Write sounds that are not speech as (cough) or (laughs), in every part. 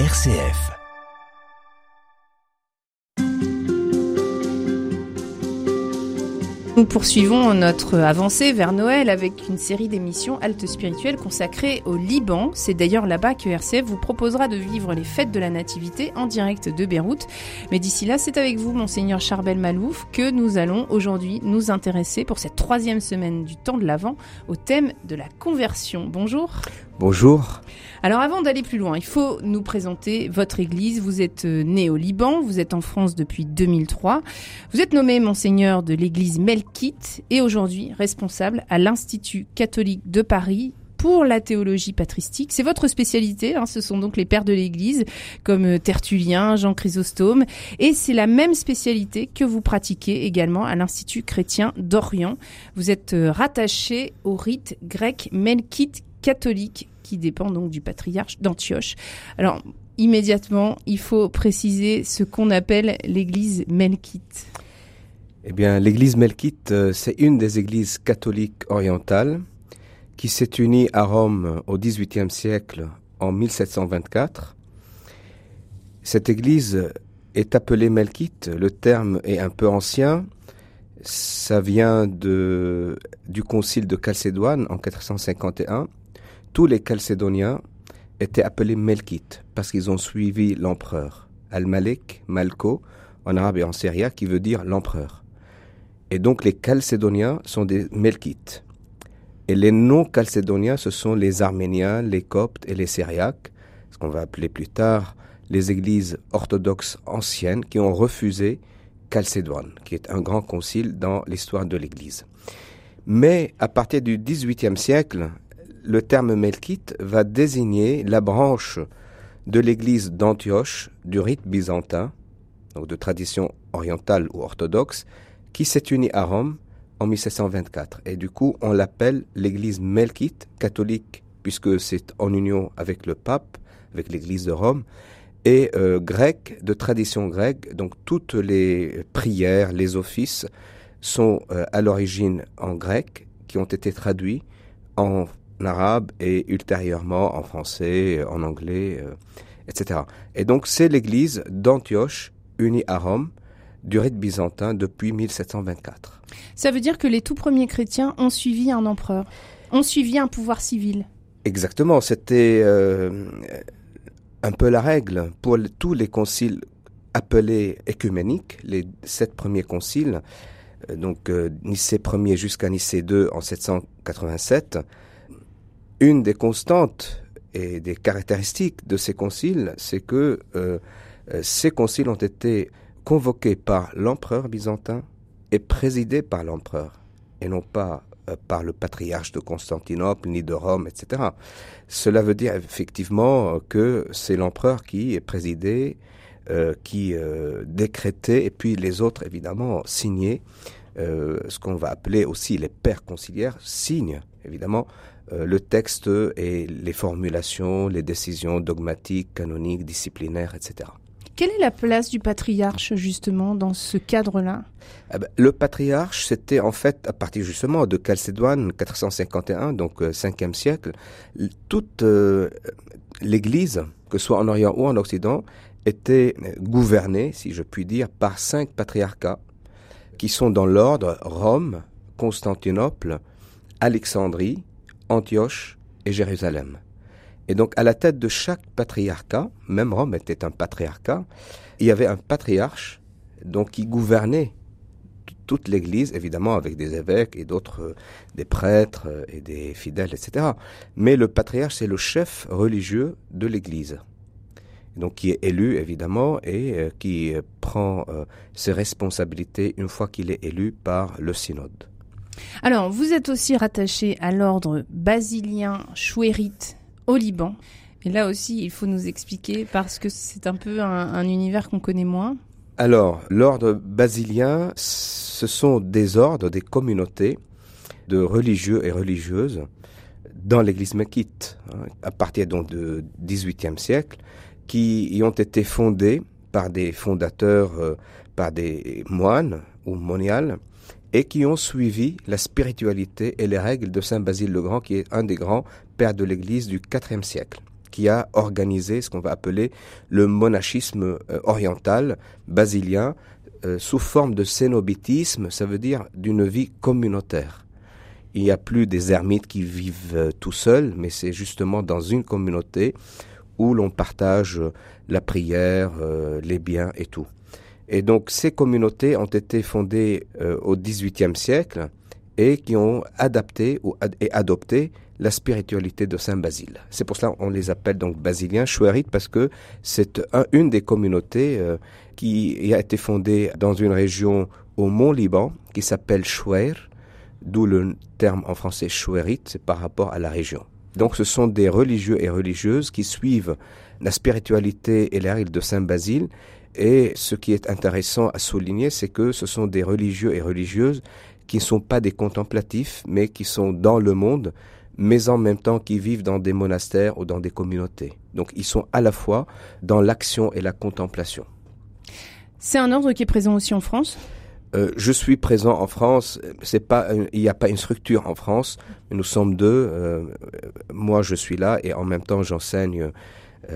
RCF. Nous poursuivons notre avancée vers Noël avec une série d'émissions Halte spirituelle consacrées au Liban. C'est d'ailleurs là-bas que RCF vous proposera de vivre les fêtes de la Nativité en direct de Beyrouth. Mais d'ici là, c'est avec vous, Monseigneur Charbel Malouf, que nous allons aujourd'hui nous intéresser pour cette troisième semaine du temps de l'Avent au thème de la conversion. Bonjour. Bonjour. Alors avant d'aller plus loin, il faut nous présenter votre église. Vous êtes euh, né au Liban, vous êtes en France depuis 2003. Vous êtes nommé monseigneur de l'église Melkite et aujourd'hui responsable à l'Institut catholique de Paris pour la théologie patristique. C'est votre spécialité, hein, ce sont donc les pères de l'Église, comme euh, Tertullien, Jean Chrysostome, et c'est la même spécialité que vous pratiquez également à l'Institut chrétien d'Orient. Vous êtes euh, rattaché au rite grec melkite catholique qui dépend donc du patriarche d'Antioche. Alors, immédiatement, il faut préciser ce qu'on appelle l'église melkite. Eh bien, l'église melkite, euh, c'est une des églises catholiques orientales qui s'est unie à Rome au XVIIIe siècle en 1724. Cette église est appelée melkite. Le terme est un peu ancien. Ça vient de, du concile de Chalcédoine en 451 tous les Chalcédoniens étaient appelés Melkites parce qu'ils ont suivi l'empereur. Al-Malik, Malko, en arabe et en syria, qui veut dire l'empereur. Et donc les Chalcédoniens sont des Melkites. Et les non-Chalcédoniens, ce sont les Arméniens, les Coptes et les Syriaques, ce qu'on va appeler plus tard les églises orthodoxes anciennes qui ont refusé Chalcédoine, qui est un grand concile dans l'histoire de l'Église. Mais à partir du XVIIIe siècle, le terme melkite va désigner la branche de l'église d'Antioche du rite byzantin, donc de tradition orientale ou orthodoxe, qui s'est unie à Rome en 1724. Et du coup, on l'appelle l'église melkite catholique, puisque c'est en union avec le pape, avec l'église de Rome, et euh, grec, de tradition grecque, donc toutes les prières, les offices sont euh, à l'origine en grec, qui ont été traduits en arabe et ultérieurement en français, en anglais, euh, etc. Et donc c'est l'église d'Antioche, unie à Rome, du rite byzantin depuis 1724. Ça veut dire que les tout premiers chrétiens ont suivi un empereur, ont suivi un pouvoir civil. Exactement, c'était euh, un peu la règle pour tous les conciles appelés écuméniques, les sept premiers conciles, euh, donc Nicée Ier jusqu'à Nicée II en 787, une des constantes et des caractéristiques de ces conciles, c'est que euh, euh, ces conciles ont été convoqués par l'empereur byzantin et présidés par l'empereur, et non pas euh, par le patriarche de Constantinople ni de Rome, etc. Cela veut dire effectivement que c'est l'empereur qui est présidé, qui décrétait, et puis les autres évidemment signaient. ce qu'on va appeler aussi les pères conciliaires signent évidemment euh, le texte et les formulations, les décisions dogmatiques, canoniques, disciplinaires, etc. Quelle est la place du patriarche justement dans ce cadre-là? Eh ben, Le patriarche, c'était en fait à partir justement de Chalcédoine 451, donc 5e euh, siècle, toute euh, l'Église, que ce soit en Orient ou en Occident, était gouvernée, si je puis dire, par cinq patriarcats qui sont dans l'ordre Rome, Constantinople, Alexandrie, Antioche et Jérusalem. Et donc à la tête de chaque patriarcat, même Rome était un patriarcat, il y avait un patriarche donc qui gouvernait toute l'Église, évidemment avec des évêques et d'autres, euh, des prêtres euh, et des fidèles, etc. Mais le patriarche, c'est le chef religieux de l'Église. Donc qui est élu, évidemment, et euh, qui prend ses responsabilités une fois qu'il est élu par le synode. Alors, vous êtes aussi rattaché à l'ordre basilien chouérite au Liban. Et là aussi, il faut nous expliquer parce que c'est un peu un, univers qu'on connaît moins. Alors, l'ordre basilien, ce sont des ordres, des communautés de religieux et religieuses dans l'église méquite, hein, à partir donc du XVIIIe siècle, qui y ont été fondés par des fondateurs, euh, par des moines ou moniales, et qui ont suivi la spiritualité et les règles de Saint Basile le Grand, qui est un des grands pères de l'Église du IVe siècle, qui a organisé ce qu'on va appeler le monachisme euh, oriental basilien euh, sous forme de cénobitisme, ça veut dire d'une vie communautaire. Il n'y a plus des ermites qui vivent euh, tout seuls, mais c'est justement dans une communauté où l'on partage la prière, les biens et tout. Et donc ces communautés ont été fondées au XVIIIe siècle et qui ont adapté ou et adopté la spiritualité de Saint Basile. C'est pour cela qu'on les appelle donc basiliens, chouerites, parce que c'est une des communautés euh, qui a été fondée dans une région au Mont-Liban qui s'appelle Chouer, d'où le terme en français chouerite, c'est par rapport à la région. Donc ce sont des religieux et religieuses qui suivent la spiritualité et les règles de Saint Basile. Et ce qui est intéressant à souligner, c'est que ce sont des religieux et religieuses qui ne sont pas des contemplatifs, mais qui sont dans le monde, mais en même temps qui vivent dans des monastères ou dans des communautés. Donc ils sont à la fois dans l'action et la contemplation. C'est un ordre qui est présent aussi en France? Euh, je suis présent en France. C'est pas, il n'y a pas une structure en France. Nous sommes deux. Euh, moi, je suis là et en même temps, j'enseigne euh,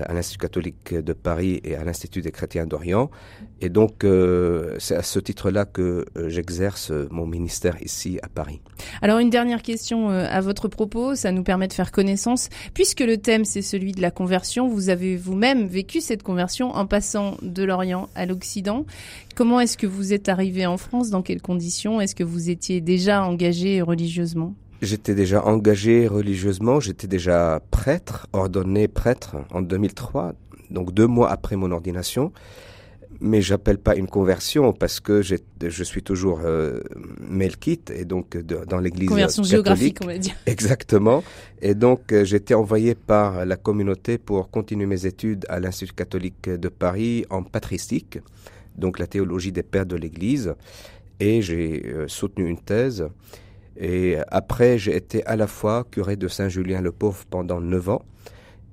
à l'Institut catholique de Paris et à l'Institut des chrétiens d'Orient. Et donc, euh, c'est à ce titre-là que euh, j'exerce mon ministère ici à Paris. Alors, une dernière question à votre propos, ça nous permet de faire connaissance. Puisque le thème, c'est celui de la conversion, vous avez vous-même vécu cette conversion en passant de l'Orient à l'Occident. Comment est-ce que vous êtes arrivé en France? Dans quelles conditions? Est-ce que vous étiez déjà engagé religieusement? J'étais déjà engagé religieusement, j'étais déjà prêtre, ordonné prêtre en 2003, donc deux mois après mon ordination. Mais j'appelle pas une conversion parce que je suis toujours euh, melkite et donc dans l'église conversion géographique on va dire. (laughs) Exactement. Et donc euh, j'étais envoyé par la communauté pour continuer mes études à l'Institut catholique de Paris en patristique, donc la théologie des pères de l'Église, et j'ai euh, soutenu une thèse. Et après, j'ai été à la fois curé de Saint-Julien-le-Pauvre pendant neuf ans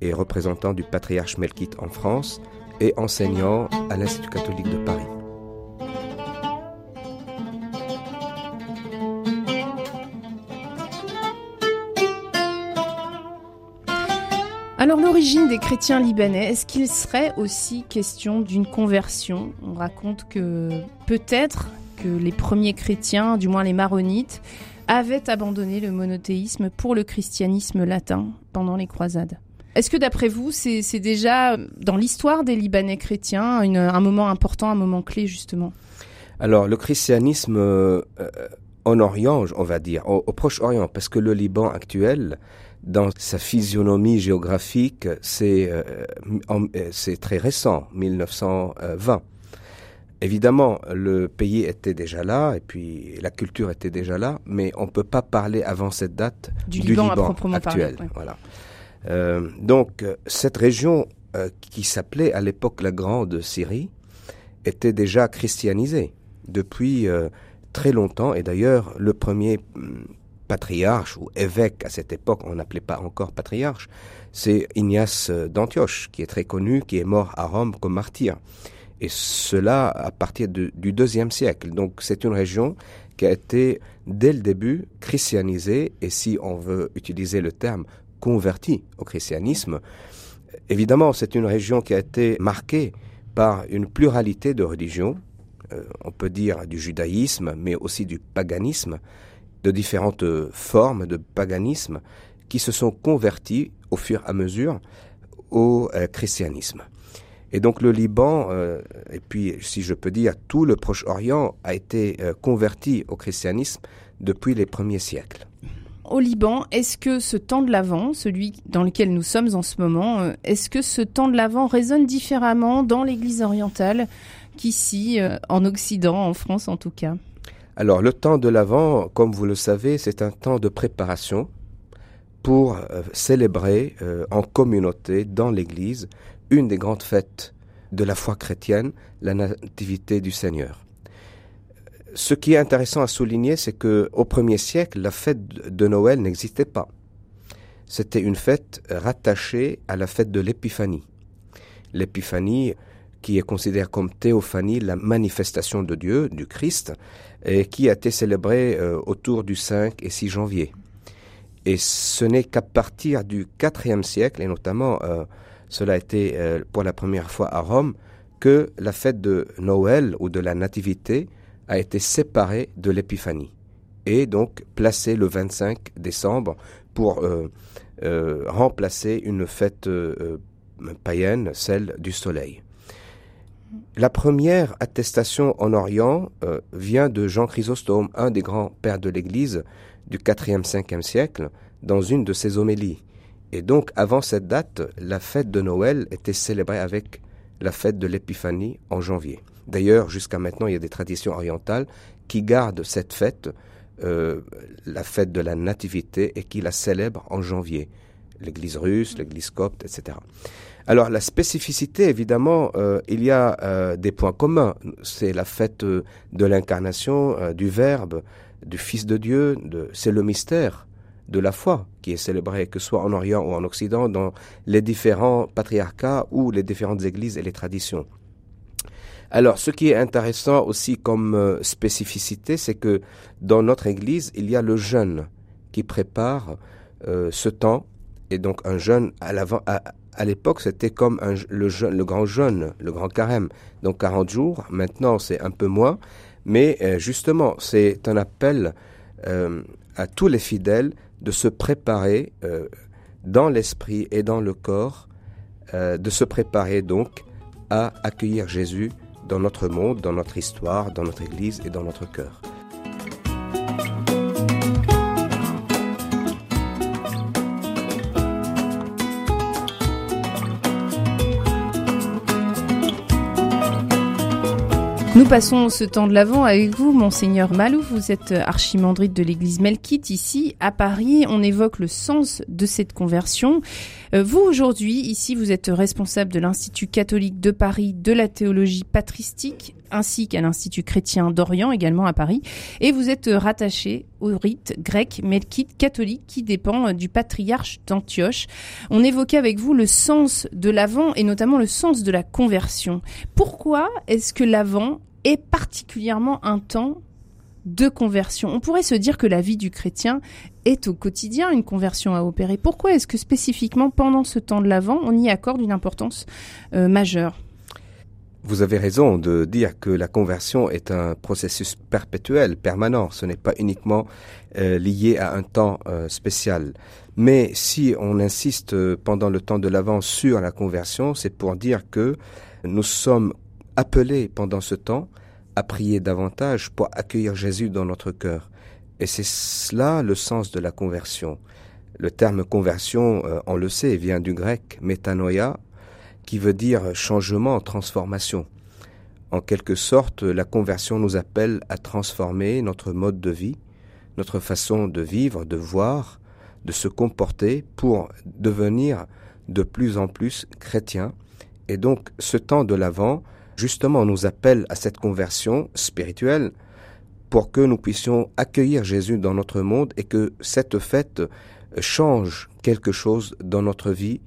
et représentant du patriarche Melkite en France et enseignant à l'Institut catholique de Paris. Alors l'origine des chrétiens libanais, est-ce qu'il serait aussi question d'une conversion? On raconte que peut-être que les premiers chrétiens, du moins les maronites, avait abandonné le monothéisme pour le christianisme latin pendant les croisades. Est-ce que d'après vous, c'est déjà dans l'histoire des Libanais chrétiens un moment important, un moment clé justement? Alors le christianisme euh, en Orient, on va dire, au, Proche-Orient, parce que le Liban actuel, dans sa physionomie géographique, c'est euh, euh, très récent, 1920. Évidemment, le pays était déjà là et puis la culture était déjà là, mais on ne peut pas parler avant cette date du, Liban, actuel. Voilà. Euh, donc cette région euh, qui s'appelait à l'époque la Grande Syrie était déjà christianisée depuis euh, très longtemps et d'ailleurs le premier hum, patriarche ou évêque à cette époque, on n'appelait pas encore patriarche, c'est Ignace d'Antioche qui est très connu, qui est mort à Rome comme martyr et cela à partir du deuxième siècle. Donc c'est une région qui a été dès le début christianisée, et si on veut utiliser le terme convertie au christianisme, évidemment c'est une région qui a été marquée par une pluralité de religions, euh, on peut dire du judaïsme, mais aussi du paganisme, de différentes formes de paganisme qui se sont converties au fur et à mesure au euh, christianisme. Et donc le Liban, euh, et puis si je peux dire tout le Proche-Orient, a été euh, converti au christianisme depuis les premiers siècles. Au Liban, est-ce que ce temps de l'Avent, celui dans lequel nous sommes en ce moment, euh, est-ce que ce temps de l'Avent résonne différemment dans l'Église orientale qu'ici, en Occident, en France en tout cas? Alors le temps de l'Avent, comme vous le savez, c'est un temps de préparation pour célébrer en communauté, dans l'Église, une des grandes fêtes de la foi chrétienne, la nativité du Seigneur. Ce qui est intéressant à souligner, c'est que au premier siècle, la fête de Noël n'existait pas. C'était une fête rattachée à la fête de l'Épiphanie. L'Épiphanie, qui est considérée comme théophanie, la manifestation de Dieu, du Christ, et qui a été célébrée euh, autour du 5 et 6 janvier. Et ce n'est qu'à partir du IVe siècle, et notamment euh, cela a été euh, pour la première fois à Rome, que la fête de Noël ou de la Nativité a été séparée de l'Épiphanie et donc placée le 25 décembre pour euh, euh, remplacer une fête païenne, celle du soleil. La première attestation en Orient vient de Jean Chrysostome, un des grands pères de l'Église du 4e, 5e siècle, dans une de ses homélies. Et donc, avant cette date, la fête de Noël était célébrée avec la fête de l'Épiphanie en janvier. D'ailleurs, jusqu'à maintenant, il y a des traditions orientales qui gardent cette fête, euh, la fête de la Nativité, et qui la célèbrent en janvier. L'Église russe, l'Église copte, etc. Alors, la spécificité, évidemment, euh, il y a euh, des points communs. C'est la fête de l'incarnation, du Verbe, du Fils de Dieu, c'est le mystère de la foi qui est célébré, que ce soit en Orient ou en Occident, dans les différents patriarcats ou les différentes églises et les traditions. Alors, ce qui est intéressant aussi comme euh, spécificité, c'est que dans notre Église, il y a le jeûne qui prépare euh, ce temps. Et donc, un jeûne à l'époque, c'était comme le grand jeûne, le grand carême. Donc, 40 jours. Maintenant, c'est un peu moins. Mais euh, justement, c'est un appel à tous les fidèles de se préparer euh, dans l'esprit et dans le corps, euh, de se préparer donc à accueillir Jésus dans notre monde, dans notre histoire, dans notre Église et dans notre cœur. Nous passons ce temps de l'Avent avec vous, Monseigneur Malou. Vous êtes archimandrite de l'église Melkite ici, à Paris. On évoque le sens de cette conversion. Euh, vous, aujourd'hui, ici, vous êtes responsable de l'Institut catholique de Paris de la théologie patristique, ainsi qu'à l'Institut chrétien d'Orient, également à Paris. Et vous êtes rattaché au rite grec melkite catholique qui dépend du patriarche d'Antioche. On évoquait avec vous le sens de l'Avent et notamment le sens de la conversion. Pourquoi est-ce que l'Avent est particulièrement un temps de conversion? On pourrait se dire que la vie du chrétien est au quotidien une conversion à opérer. Pourquoi est-ce que spécifiquement pendant ce temps de l'Avent, on y accorde une importance euh, majeure? Vous avez raison de dire que la conversion est un processus perpétuel, permanent. Ce n'est pas uniquement euh, lié à un temps euh, spécial. Mais si on insiste pendant le temps de l'Avent sur la conversion, c'est pour dire que nous sommes appelés pendant ce temps à prier davantage pour accueillir Jésus dans notre cœur. Et c'est cela le sens de la conversion. Le terme conversion, euh, on le sait, vient du grec metanoia, qui veut dire changement, transformation. En quelque sorte, la conversion nous appelle à transformer notre mode de vie, notre façon de vivre, de voir, de se comporter pour devenir de plus en plus chrétien. Et donc, ce temps de l'Avent, justement nous appelle à cette conversion spirituelle pour que nous puissions accueillir Jésus dans notre monde et que cette fête change quelque chose dans notre vie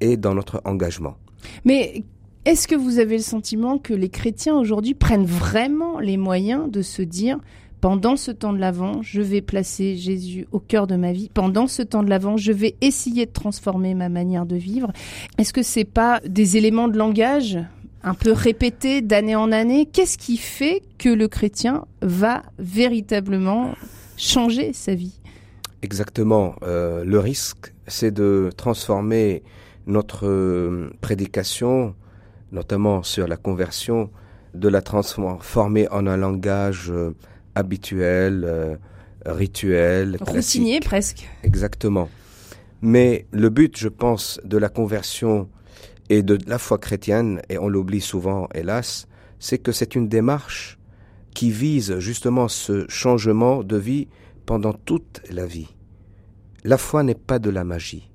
et dans notre engagement. Mais est-ce que vous avez le sentiment que les chrétiens aujourd'hui prennent vraiment les moyens de se dire pendant ce temps de l'Avent, je vais placer Jésus au cœur de ma vie. Pendant ce temps de l'Avent, je vais essayer de transformer ma manière de vivre? Est-ce que c'est pas des éléments de langage un peu répété d'année en année? Qu'est-ce qui fait que le chrétien va véritablement changer sa vie? Exactement. Euh, le risque, c'est de transformer notre euh, prédication, notamment sur la conversion, de la transformer en un langage euh, habituel, rituel, routinier presque. Exactement. Mais le but, je pense, de la conversion et de la foi chrétienne, et on l'oublie souvent, hélas, c'est que c'est une démarche qui vise justement ce changement de vie pendant toute la vie. La foi n'est pas de la magie.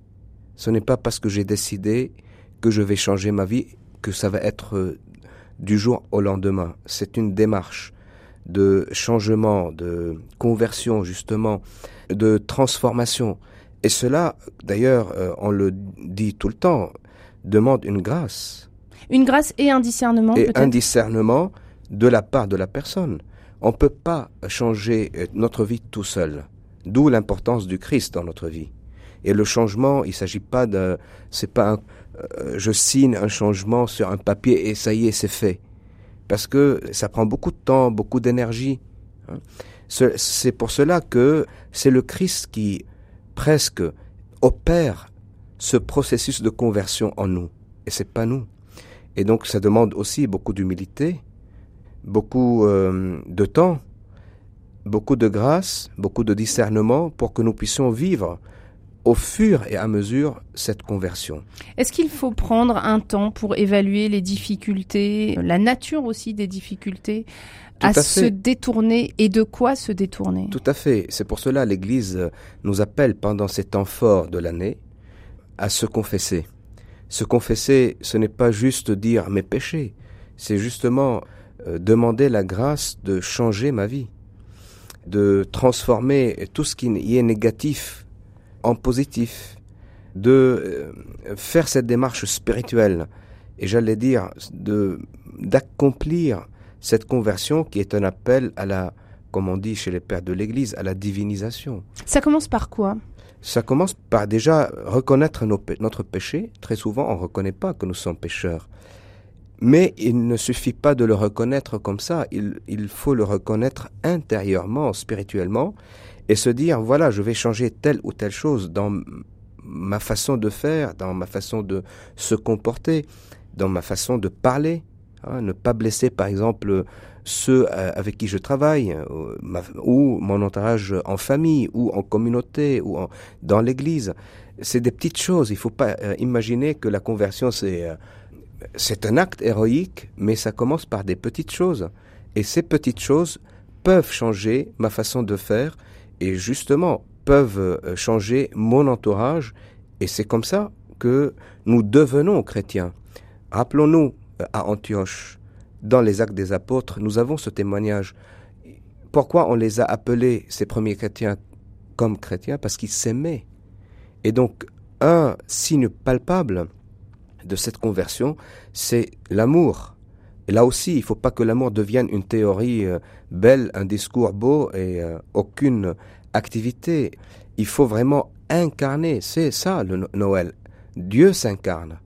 Ce n'est pas parce que j'ai décidé que je vais changer ma vie que ça va être euh, du jour au lendemain. C'est une démarche de changement, de conversion justement, de transformation. Et cela, d'ailleurs, euh, on le dit tout le temps, demande une grâce. Une grâce et un discernement Et un discernement de la part de la personne. On ne peut pas changer euh, notre vie tout seul. D'où l'importance du Christ dans notre vie. Et le changement, il s'agit pas de, c'est pas un, euh, je signe un changement sur un papier et ça y est, c'est fait. Parce que ça prend beaucoup de temps, beaucoup d'énergie. Hein. C'est pour cela que c'est le Christ qui presque opère ce processus de conversion en nous. Et c'est pas nous. Et donc ça demande aussi beaucoup d'humilité, beaucoup euh, de temps, beaucoup de grâce, beaucoup de discernement pour que nous puissions vivre au fur et à mesure cette conversion. Est-ce qu'il faut prendre un temps pour évaluer les difficultés, la nature aussi des difficultés à, se détourner et de quoi se détourner? Tout à fait. C'est pour cela l'Église nous appelle pendant ces temps forts de l'année à se confesser. Se confesser, ce n'est pas juste dire mes péchés, c'est justement euh, demander la grâce de changer ma vie, de transformer tout ce qui y est négatif en positif, de euh, faire cette démarche spirituelle et j'allais dire de d'accomplir cette conversion qui est un appel à la, comme on dit chez les pères de l'Église, à la divinisation. Ça commence par quoi? Ça commence par déjà reconnaître notre péché. Très souvent, on ne reconnaît pas que nous sommes pécheurs. Mais il ne suffit pas de le reconnaître comme ça, il, il faut le reconnaître intérieurement, spirituellement, et se dire, voilà, je vais changer telle ou telle chose dans ma façon de faire, dans ma façon de se comporter, dans ma façon de parler, Hein, ne pas blesser, par exemple, ceux euh, avec qui je travaille, euh, ou mon entourage en famille, ou en communauté, ou dans l'église. C'est des petites choses. Il ne faut pas euh, imaginer que la conversion, c'est c'est un acte héroïque, mais ça commence par des petites choses. Et ces petites choses peuvent changer ma façon de faire, et justement peuvent changer mon entourage. Et c'est comme ça que nous devenons chrétiens. Rappelons-nous à Antioche, dans les actes des apôtres, nous avons ce témoignage. Pourquoi on les a appelés, ces premiers chrétiens, comme chrétiens? Parce qu'ils s'aimaient. Et donc, un signe palpable de cette conversion, c'est l'amour. Et là aussi, il ne faut pas que l'amour devienne une théorie euh, belle, un discours beau et euh, aucune activité. Il faut vraiment incarner. C'est ça le Noël. Dieu s'incarne.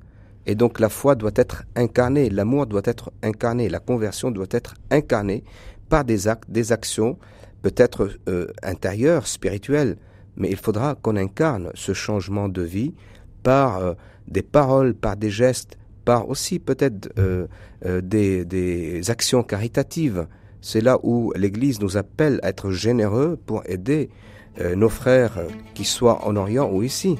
Et donc la foi doit être incarnée, l'amour doit être incarné, la conversion doit être incarnée par des actes, des actions, peut-être euh, intérieures, spirituelles, mais il faudra qu'on incarne ce changement de vie par euh, des paroles, par des gestes, par aussi peut-être euh, des, des actions caritatives. C'est là où l'Église nous appelle à être généreux pour aider nos frères qui soient en Orient ou ici.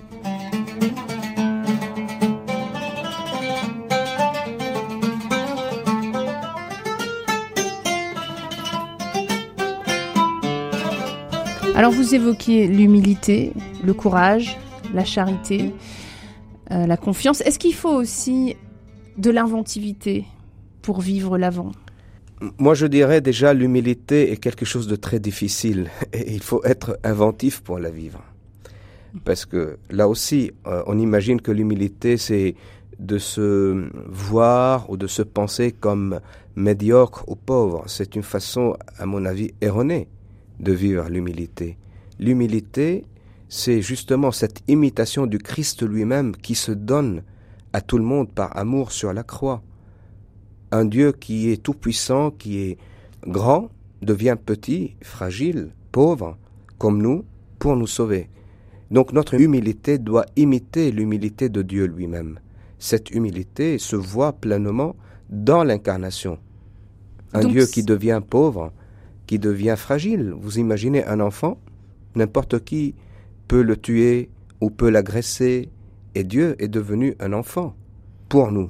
Alors vous évoquiez l'humilité, le courage, la charité, euh, la confiance. Est-ce qu'il faut aussi de l'inventivité pour vivre l'avant? Moi, je dirais déjà l'humilité est quelque chose de très difficile (laughs) et il faut être inventif pour la vivre. Parce que là aussi, euh, on imagine que l'humilité, c'est de se voir ou de se penser comme médiocre ou pauvre. C'est une façon, à mon avis, erronée de vivre l'humilité. L'humilité, c'est justement cette imitation du Christ lui-même qui se donne à tout le monde par amour sur la croix. Un Dieu qui est tout-puissant, qui est grand, devient petit, fragile, pauvre, comme nous, pour nous sauver. Donc notre humilité doit imiter l'humilité de Dieu lui-même. Cette humilité se voit pleinement dans l'incarnation. Un Dieu qui devient pauvre, qui devient fragile. Vous imaginez un enfant, n'importe qui peut le tuer ou peut l'agresser, et Dieu est devenu un enfant pour nous.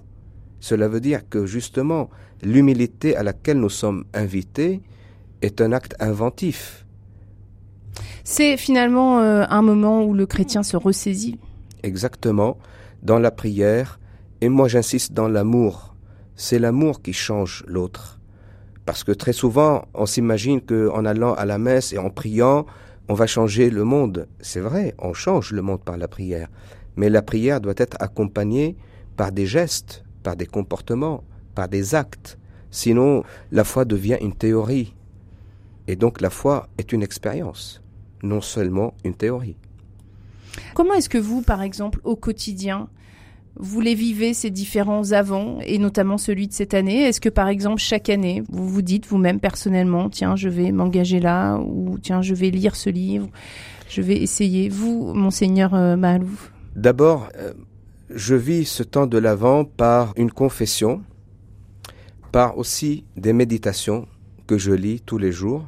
Cela veut dire que justement, l'humilité à laquelle nous sommes invités est un acte inventif. C'est finalement euh, un moment où le chrétien se ressaisit. Exactement, dans la prière, et moi j'insiste dans l'amour. C'est l'amour qui change l'autre. Parce que très souvent, on s'imagine qu'en allant à la messe et en priant, on va changer le monde. C'est vrai, on change le monde par la prière. Mais la prière doit être accompagnée par des gestes, par des comportements, par des actes. Sinon, la foi devient une théorie. Et donc la foi est une expérience, non seulement une théorie. Comment est-ce que vous, par exemple, au quotidien, vous les vivez ces différents avants et notamment celui de cette année Est-ce que par exemple chaque année vous vous dites vous-même personnellement tiens je vais m'engager là ou tiens je vais lire ce livre, je vais essayer Vous, monseigneur euh, Malouf D'abord, euh, je vis ce temps de l'avant par une confession, par aussi des méditations que je lis tous les jours.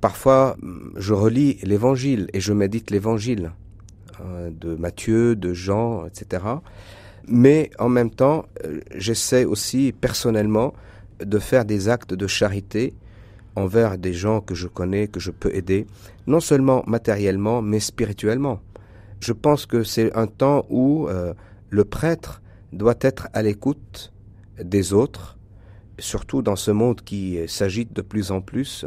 Parfois, je relis l'Évangile et je médite l'Évangile. Euh, de Matthieu, de Jean, etc. Mais en même temps, euh, j'essaie aussi personnellement de faire des actes de charité envers des gens que je connais, que je peux aider, non seulement matériellement, mais spirituellement. Je pense que c'est un temps où euh, le prêtre doit être à l'écoute des autres, surtout dans ce monde qui s'agite de plus en plus,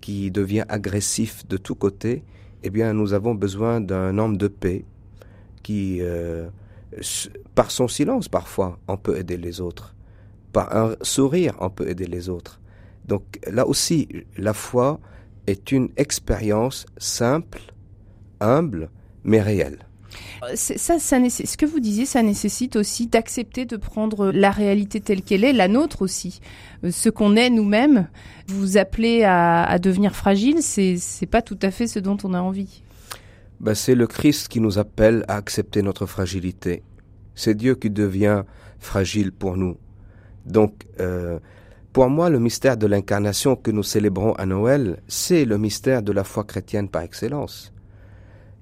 qui devient agressif de tous côtés, eh bien, nous avons besoin d'un homme de paix qui, euh, par son silence parfois, on peut aider les autres. Par un sourire, on peut aider les autres. Donc là aussi, la foi est une expérience simple, humble, mais réelle. Ça, ce que vous disiez, ça nécessite aussi d'accepter de prendre la réalité telle qu'elle est, la nôtre aussi, euh, ce qu'on est nous-mêmes. Vous appelez à, devenir fragile, c'est pas tout à fait ce dont on a envie. Ben, c'est le Christ qui nous appelle à accepter notre fragilité. C'est Dieu qui devient fragile pour nous. Donc, euh, pour moi, le mystère de l'incarnation que nous célébrons à Noël, c'est le mystère de la foi chrétienne par excellence.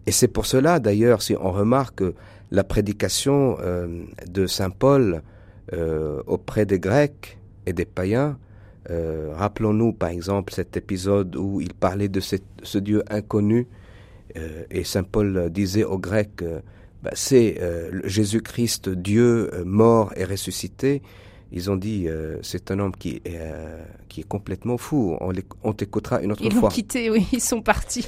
Et c'est pour cela, d'ailleurs, si on remarque la prédication euh, de Saint Paul euh, auprès des Grecs et des païens, euh, rappelons-nous par exemple cet épisode où il parlait de ce Dieu inconnu et Saint Paul disait aux Grecs, bah, c'est Jésus-Christ, Dieu mort et ressuscité. Ils ont dit, c'est un homme qui est, qui est complètement fou. On, on t'écoutera une autre fois. Ils l'ont quitté, oui, ils sont partis.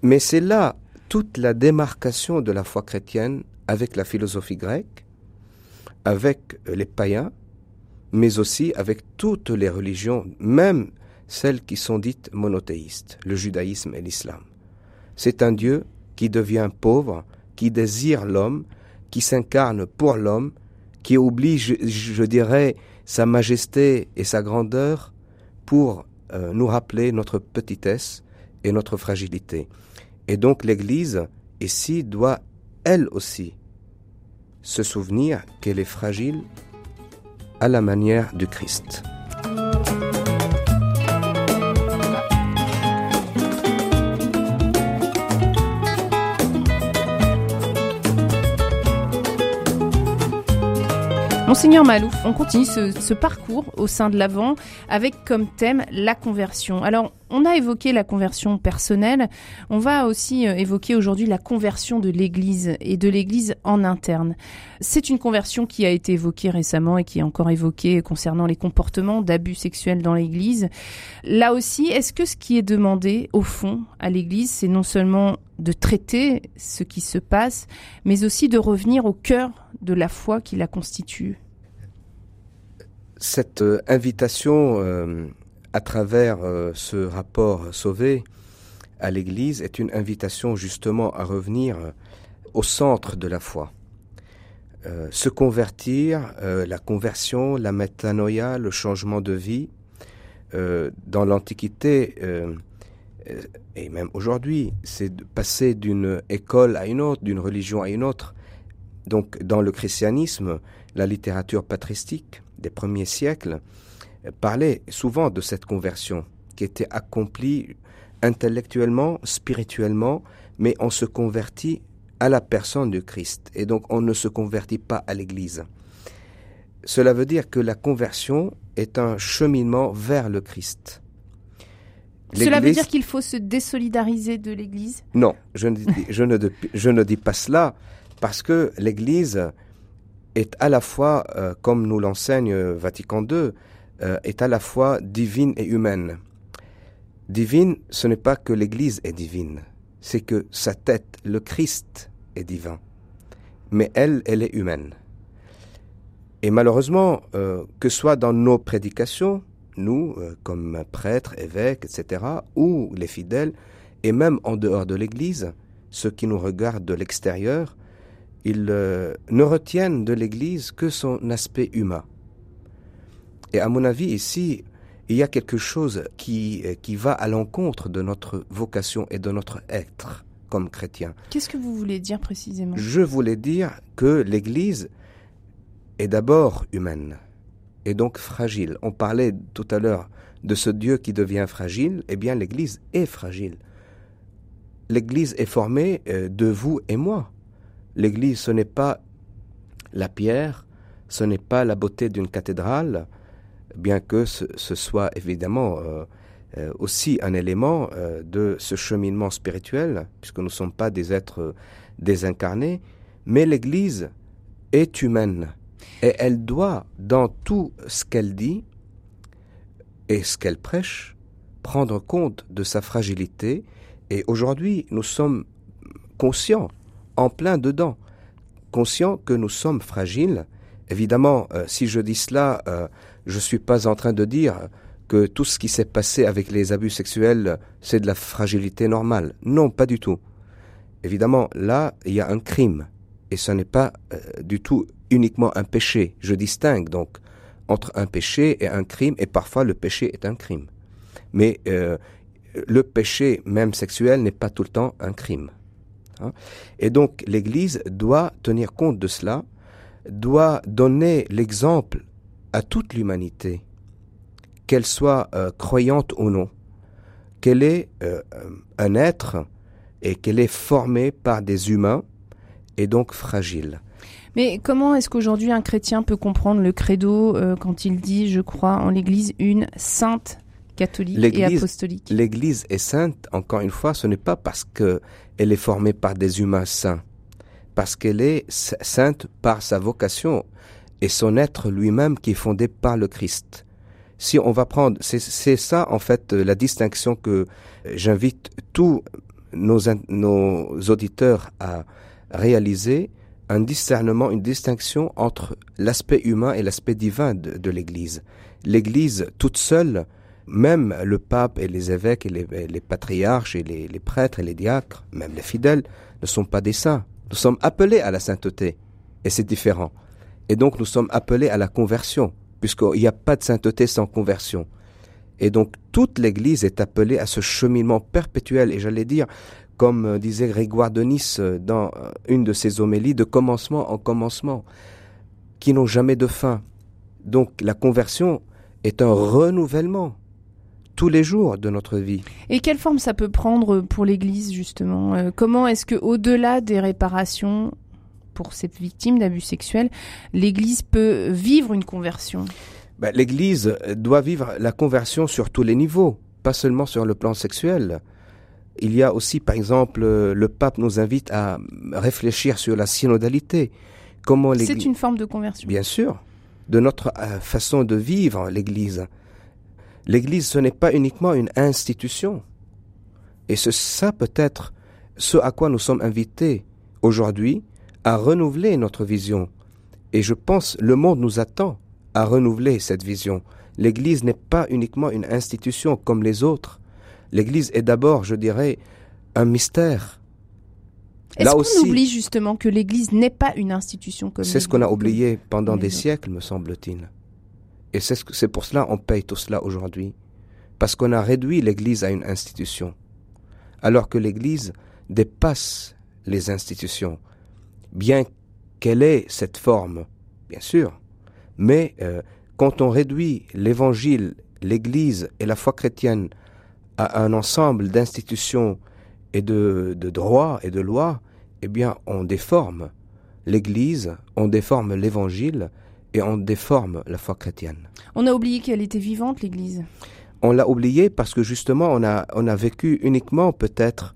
Mais c'est là toute la démarcation de la foi chrétienne avec la philosophie grecque, avec les païens, mais aussi avec toutes les religions, même celles qui sont dites monothéistes, le judaïsme et l'islam. C'est un Dieu qui devient pauvre, qui désire l'homme, qui s'incarne pour l'homme, qui oblige, je, dirais, sa majesté et sa grandeur pour euh, nous rappeler notre petitesse et notre fragilité. Et donc l'Église, ici, doit, elle aussi, se souvenir qu'elle est fragile à la manière du Christ. Monseigneur Malouf, on continue ce, parcours au sein de l'Avent avec comme thème la conversion. Alors, on a évoqué la conversion personnelle, on va aussi euh, évoquer aujourd'hui la conversion de l'Église et de l'Église en interne. C'est une conversion qui a été évoquée récemment et qui est encore évoquée concernant les comportements d'abus sexuels dans l'Église. Là aussi, est-ce que ce qui est demandé au fond à l'Église, c'est non seulement de traiter ce qui se passe, mais aussi de revenir au cœur de la foi qui la constitue Cette euh, invitation euh, à travers euh, ce rapport sauvé à l'Église est une invitation justement à revenir au centre de la foi. se convertir, la conversion, la métanoïa, le changement de vie, dans l'Antiquité, et même aujourd'hui, c'est de passer d'une école à une autre, d'une religion à une autre. Donc, dans le christianisme, la littérature patristique des premiers siècles parlait souvent de cette conversion qui était accomplie intellectuellement, spirituellement, mais on se convertit à la personne du Christ et donc on ne se convertit pas à l'Église. Cela veut dire que la conversion est un cheminement vers le Christ. Cela veut dire qu'il faut se désolidariser de l'Église? Non, je ne, je, ne, je ne dis pas cela parce que l'Église est à la fois, euh, comme nous l'enseigne Vatican II, euh, est à la fois divine et humaine. Divine, ce n'est pas que l'Église est divine, c'est que sa tête, le Christ, est divin. Mais elle, elle est humaine. Et malheureusement, euh, que soit dans nos prédications, nous, euh, comme prêtres, évêques, etc., ou les fidèles, et même en dehors de l'Église, ceux qui nous regardent de l'extérieur, ils euh, ne retiennent de l'Église que son aspect humain. Et à mon avis, ici, il y a quelque chose qui, euh, qui va à l'encontre de notre vocation et de notre être comme chrétien. Qu'est-ce que vous voulez dire précisément? Je voulais dire que l'Église est d'abord humaine et donc fragile. On parlait tout à l'heure de ce Dieu qui devient fragile. Eh bien, l'Église est fragile. L'Église est formée euh, de vous et moi. L'Église, ce n'est pas la pierre, ce n'est pas la beauté d'une cathédrale, bien que ce, soit évidemment euh, euh, aussi un élément euh, de ce cheminement spirituel, puisque nous ne sommes pas des êtres désincarnés, mais l'Église est humaine et elle doit, dans tout ce qu'elle dit et ce qu'elle prêche, prendre compte de sa fragilité. Et aujourd'hui, nous sommes conscients, en plein dedans, conscients que nous sommes fragiles. Évidemment, si je dis cela, je ne suis pas en train de dire que tout ce qui s'est passé avec les abus sexuels, c'est de la fragilité normale. Non, pas du tout. Évidemment, là, il y a un crime. Et ce n'est pas euh, du tout uniquement un péché. Je distingue donc entre un péché et un crime, et parfois le péché est un crime. Mais euh, le péché, même sexuel, n'est pas tout le temps un crime. Hein. Et donc l'Église doit tenir compte de cela, doit donner l'exemple à toute l'humanité, qu'elle soit euh, croyante ou non, qu'elle est euh, un être et qu'elle est formée par des humains et donc fragile. Mais comment est-ce qu'aujourd'hui un chrétien peut comprendre le credo euh, quand il dit, je crois en l'Église une sainte catholique et apostolique L'Église est sainte, encore une fois, ce n'est pas parce qu'elle est formée par des humains saints, parce qu'elle est sainte par sa vocation et son être lui-même qui est fondé par le Christ. Si on va prendre, c'est ça en fait la distinction que j'invite tous nos, nos auditeurs à réaliser, un discernement, une distinction entre l'aspect humain et l'aspect divin de, l'Église. L'Église toute seule, même le pape et les évêques et les, patriarches et les, prêtres et les diacres, même les fidèles, ne sont pas des saints. Nous sommes appelés à la sainteté, et c'est différent. Et donc nous sommes appelés à la conversion, puisqu'il n'y a pas de sainteté sans conversion. Et donc toute l'Église est appelée à ce cheminement perpétuel, et j'allais dire, comme euh, disait Grégoire de Nice euh, dans euh, une de ses homélies, de commencement en commencement, qui n'ont jamais de fin. Donc la conversion est un renouvellement tous les jours de notre vie. Et quelle forme ça peut prendre pour l'Église justement Comment est-ce que, au-delà des réparations, pour ces victimes d'abus sexuels, l'Église peut vivre une conversion? Ben, L'Église doit vivre la conversion sur tous les niveaux, pas seulement sur le plan sexuel. Il y a aussi, par exemple, le pape nous invite à réfléchir sur la synodalité. Comment C'est une forme de conversion. Bien sûr, de notre euh, façon de vivre l'Église. L'Église, ce n'est pas uniquement une institution. Et c'est ça peut-être ce à quoi nous sommes invités aujourd'hui à renouveler notre vision. Et je pense le monde nous attend à renouveler cette vision. L'Église n'est pas uniquement une institution comme les autres. L'Église est d'abord, je dirais, un mystère. Est-ce qu'on oublie justement que l'Église n'est pas une institution comme C'est ce qu'on a oublié pendant des siècles, me semble-t-il. Et c'est pour cela qu'on paye tout cela aujourd'hui. Parce qu'on a réduit l'Église à une institution. Alors que l'Église dépasse les institutions bien qu'elle ait cette forme, bien sûr, mais euh, quand on réduit l'Évangile, l'Église et la foi chrétienne à un ensemble d'institutions et de, de droits et de lois, eh bien on déforme l'Église, on déforme l'Évangile et on déforme la foi chrétienne. On a oublié qu'elle était vivante, l'Église. On l'a oublié parce que justement on a, on a vécu uniquement peut-être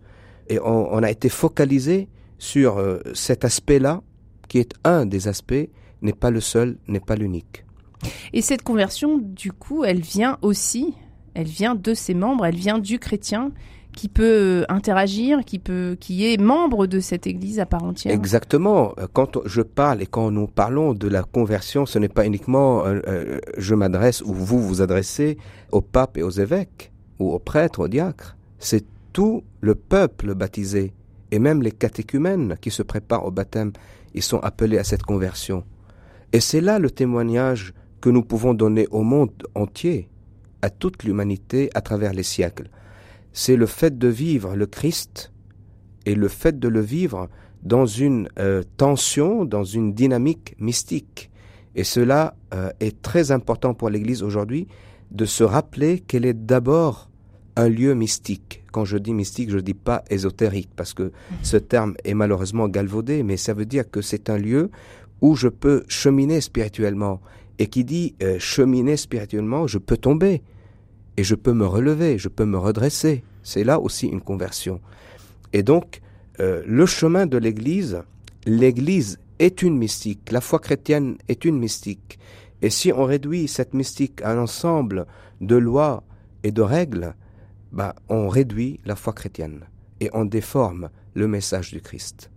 et on, on a été focalisé sur euh, cet aspect-là, qui est un des aspects, n'est pas le seul, n'est pas l'unique. Et cette conversion, du coup, elle vient aussi, elle vient de ses membres, elle vient du chrétien qui peut euh, interagir, qui peut, qui est membre de cette Église à part entière. Exactement. Quand je parle et quand nous parlons de la conversion, ce n'est pas uniquement euh, je m'adresse ou vous vous adressez au pape et aux évêques ou aux prêtres, aux diacres. C'est tout le peuple baptisé Et même les catéchumènes qui se préparent au baptême, ils sont appelés à cette conversion. Et c'est là le témoignage que nous pouvons donner au monde entier, à toute l'humanité à travers les siècles. C'est le fait de vivre le Christ et le fait de le vivre dans une euh, tension, dans une dynamique mystique. Et cela euh, est très important pour l'Église aujourd'hui de se rappeler qu'elle est d'abord un lieu mystique. Quand je dis mystique, je ne dis pas ésotérique, parce que ce terme est malheureusement galvaudé, mais ça veut dire que c'est un lieu où je peux cheminer spirituellement. Et qui dit euh, cheminer spirituellement, je peux tomber, et je peux me relever, je peux me redresser. C'est là aussi une conversion. Et donc, euh, le chemin de l'Église, l'Église est une mystique, la foi chrétienne est une mystique. Et si on réduit cette mystique à un ensemble de lois et de règles, bah, on réduit la foi chrétienne et on déforme le message du Christ.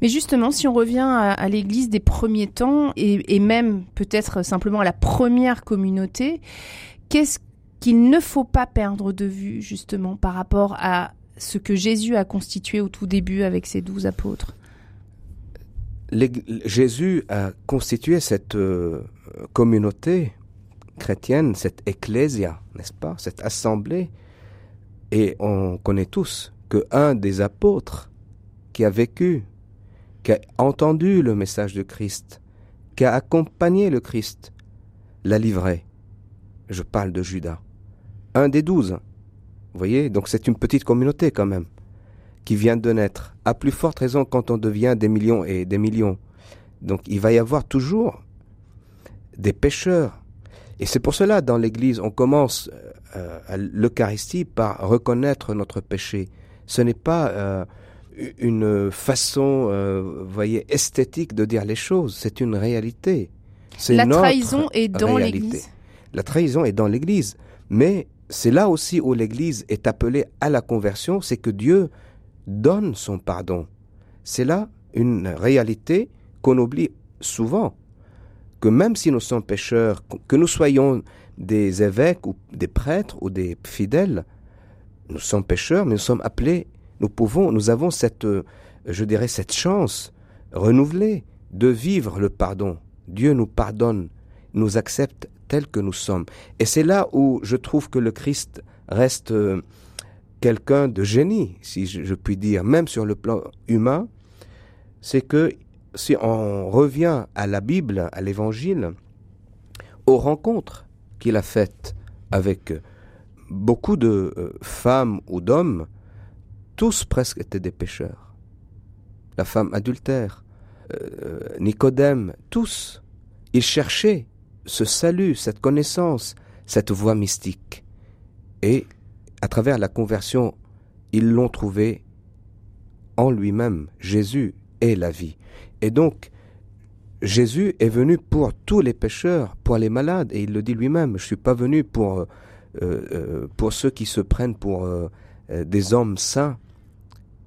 Mais justement, si on revient à, l'Église des premiers temps et, même peut-être simplement à la première communauté, qu'est-ce qu'il ne faut pas perdre de vue justement par rapport à ce que Jésus a constitué au tout début avec ses douze apôtres? Jésus a constitué cette euh, communauté chrétienne, cette ecclésia, n'est-ce pas, cette assemblée, et on connaît tous que un des apôtres qui a vécu, qui a entendu le message de Christ, qui a accompagné le Christ, l'a livré. Je parle de Judas. Un des douze. Vous voyez, donc c'est une petite communauté quand même qui vient de naître, à plus forte raison quand on devient des millions et des millions. Donc il va y avoir toujours des pécheurs. Et c'est pour cela, dans l'Église, on commence euh, l'Eucharistie par reconnaître notre péché. Ce n'est pas euh, une façon, euh, voyez, esthétique de dire les choses, c'est une réalité. La trahison est dans l'Église. La trahison est dans l'Église. Mais c'est là aussi où l'Église est appelée à la conversion, c'est que Dieu donne son pardon. C'est là une réalité qu'on oublie souvent, que même si nous sommes pécheurs, que nous soyons des évêques ou des prêtres ou des fidèles, nous sommes pécheurs, mais nous sommes appelés, nous pouvons, nous avons cette, euh, je dirais, cette chance renouvelée de vivre le pardon. Dieu nous pardonne, nous accepte tels que nous sommes. Et c'est là où je trouve que le Christ reste euh, quelqu'un de génie, si je, puis dire, même sur le plan humain, c'est que si on revient à la Bible, à l'Évangile, aux rencontres qu'il a faites avec beaucoup de euh, femmes ou d'hommes, tous presque étaient des pécheurs. La femme adultère, euh, Nicodème, tous, ils cherchaient ce salut, cette connaissance, cette voie mystique. Et à travers la conversion, ils l'ont trouvé en lui-même. Jésus est la vie. Et donc, Jésus est venu pour tous les pécheurs, pour les malades, et il le dit lui-même, je ne suis pas venu pour, euh, euh, pour ceux qui se prennent pour euh, des hommes saints,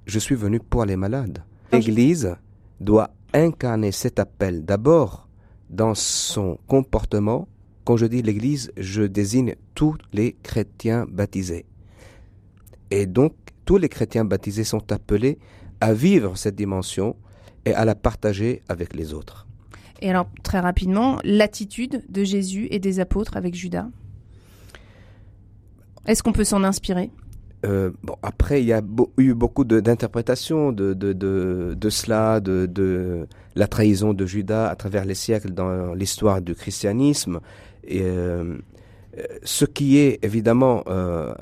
je suis venu pour les malades. L'Église doit incarner cet appel d'abord dans son comportement. Quand je dis l'Église, je désigne tous les chrétiens baptisés. Et donc, tous les chrétiens baptisés sont appelés à vivre cette dimension et à la partager avec les autres. Et alors, très rapidement, l'attitude de Jésus et des apôtres avec Judas? Est-ce qu'on peut s'en inspirer? Euh, bon, après, il y a eu beaucoup d'interprétations de, de, de, cela, de, de, la trahison de Judas à travers les siècles dans l'histoire du christianisme. Euh, ce qui est évidemment euh,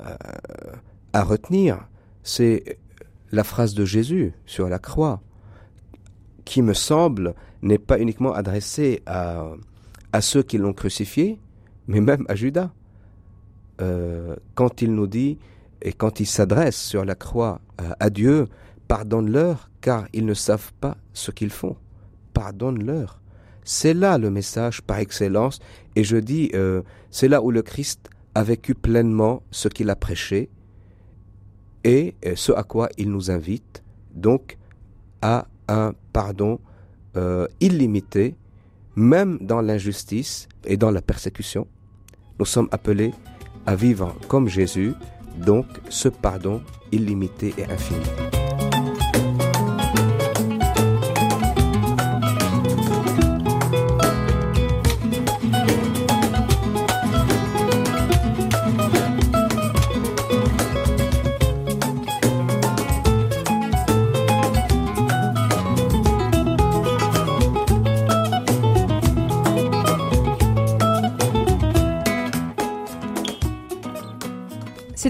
à retenir, c'est la phrase de Jésus sur la croix, qui me semble n'est pas uniquement adressée à, à ceux qui l'ont crucifié, mais même à Judas. Euh, quand il nous dit et quand il s'adresse sur la croix à Dieu, pardonne-leur car ils ne savent pas ce qu'ils font. Pardonne-leur. C'est là le message par excellence et je dis, euh, c'est là où le Christ a vécu pleinement ce qu'il a prêché et euh, ce à quoi il nous invite, donc à un pardon euh, illimité, même dans l'injustice et dans la persécution. Nous sommes appelés à vivre comme Jésus, donc ce pardon illimité et infini.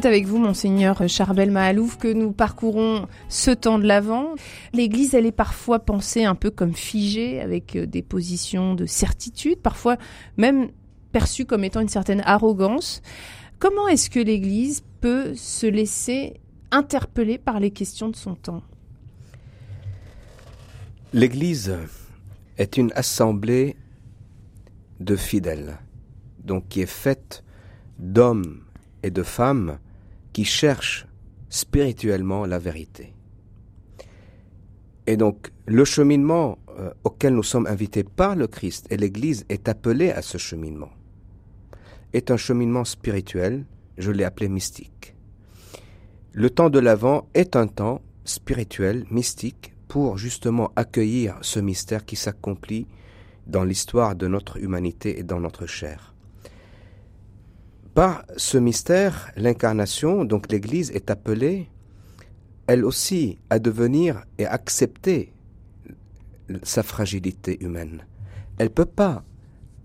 Avec vous, monseigneur Charbel Mahalouf, que nous parcourons ce temps de l'Avent. L'Église, elle est parfois pensée un peu comme figée, avec euh, des positions de certitude, parfois même perçue comme étant une certaine arrogance. Comment est-ce que l'Église peut se laisser interpeller par les questions de son temps? L'Église est une assemblée de fidèles, donc qui est faite d'hommes et de femmes qui cherchent spirituellement la vérité. Et donc le cheminement euh, auquel nous sommes invités par le Christ et l'Église est appelé à ce cheminement. Est un cheminement spirituel, je l'ai appelé mystique. Le temps de l'Avent est un temps spirituel, mystique, pour justement accueillir ce mystère qui s'accomplit dans l'histoire de notre humanité et dans notre chair. Par ce mystère, l'incarnation, donc l'Église, est appelée, elle aussi, à devenir et accepter sa fragilité humaine. Elle ne peut pas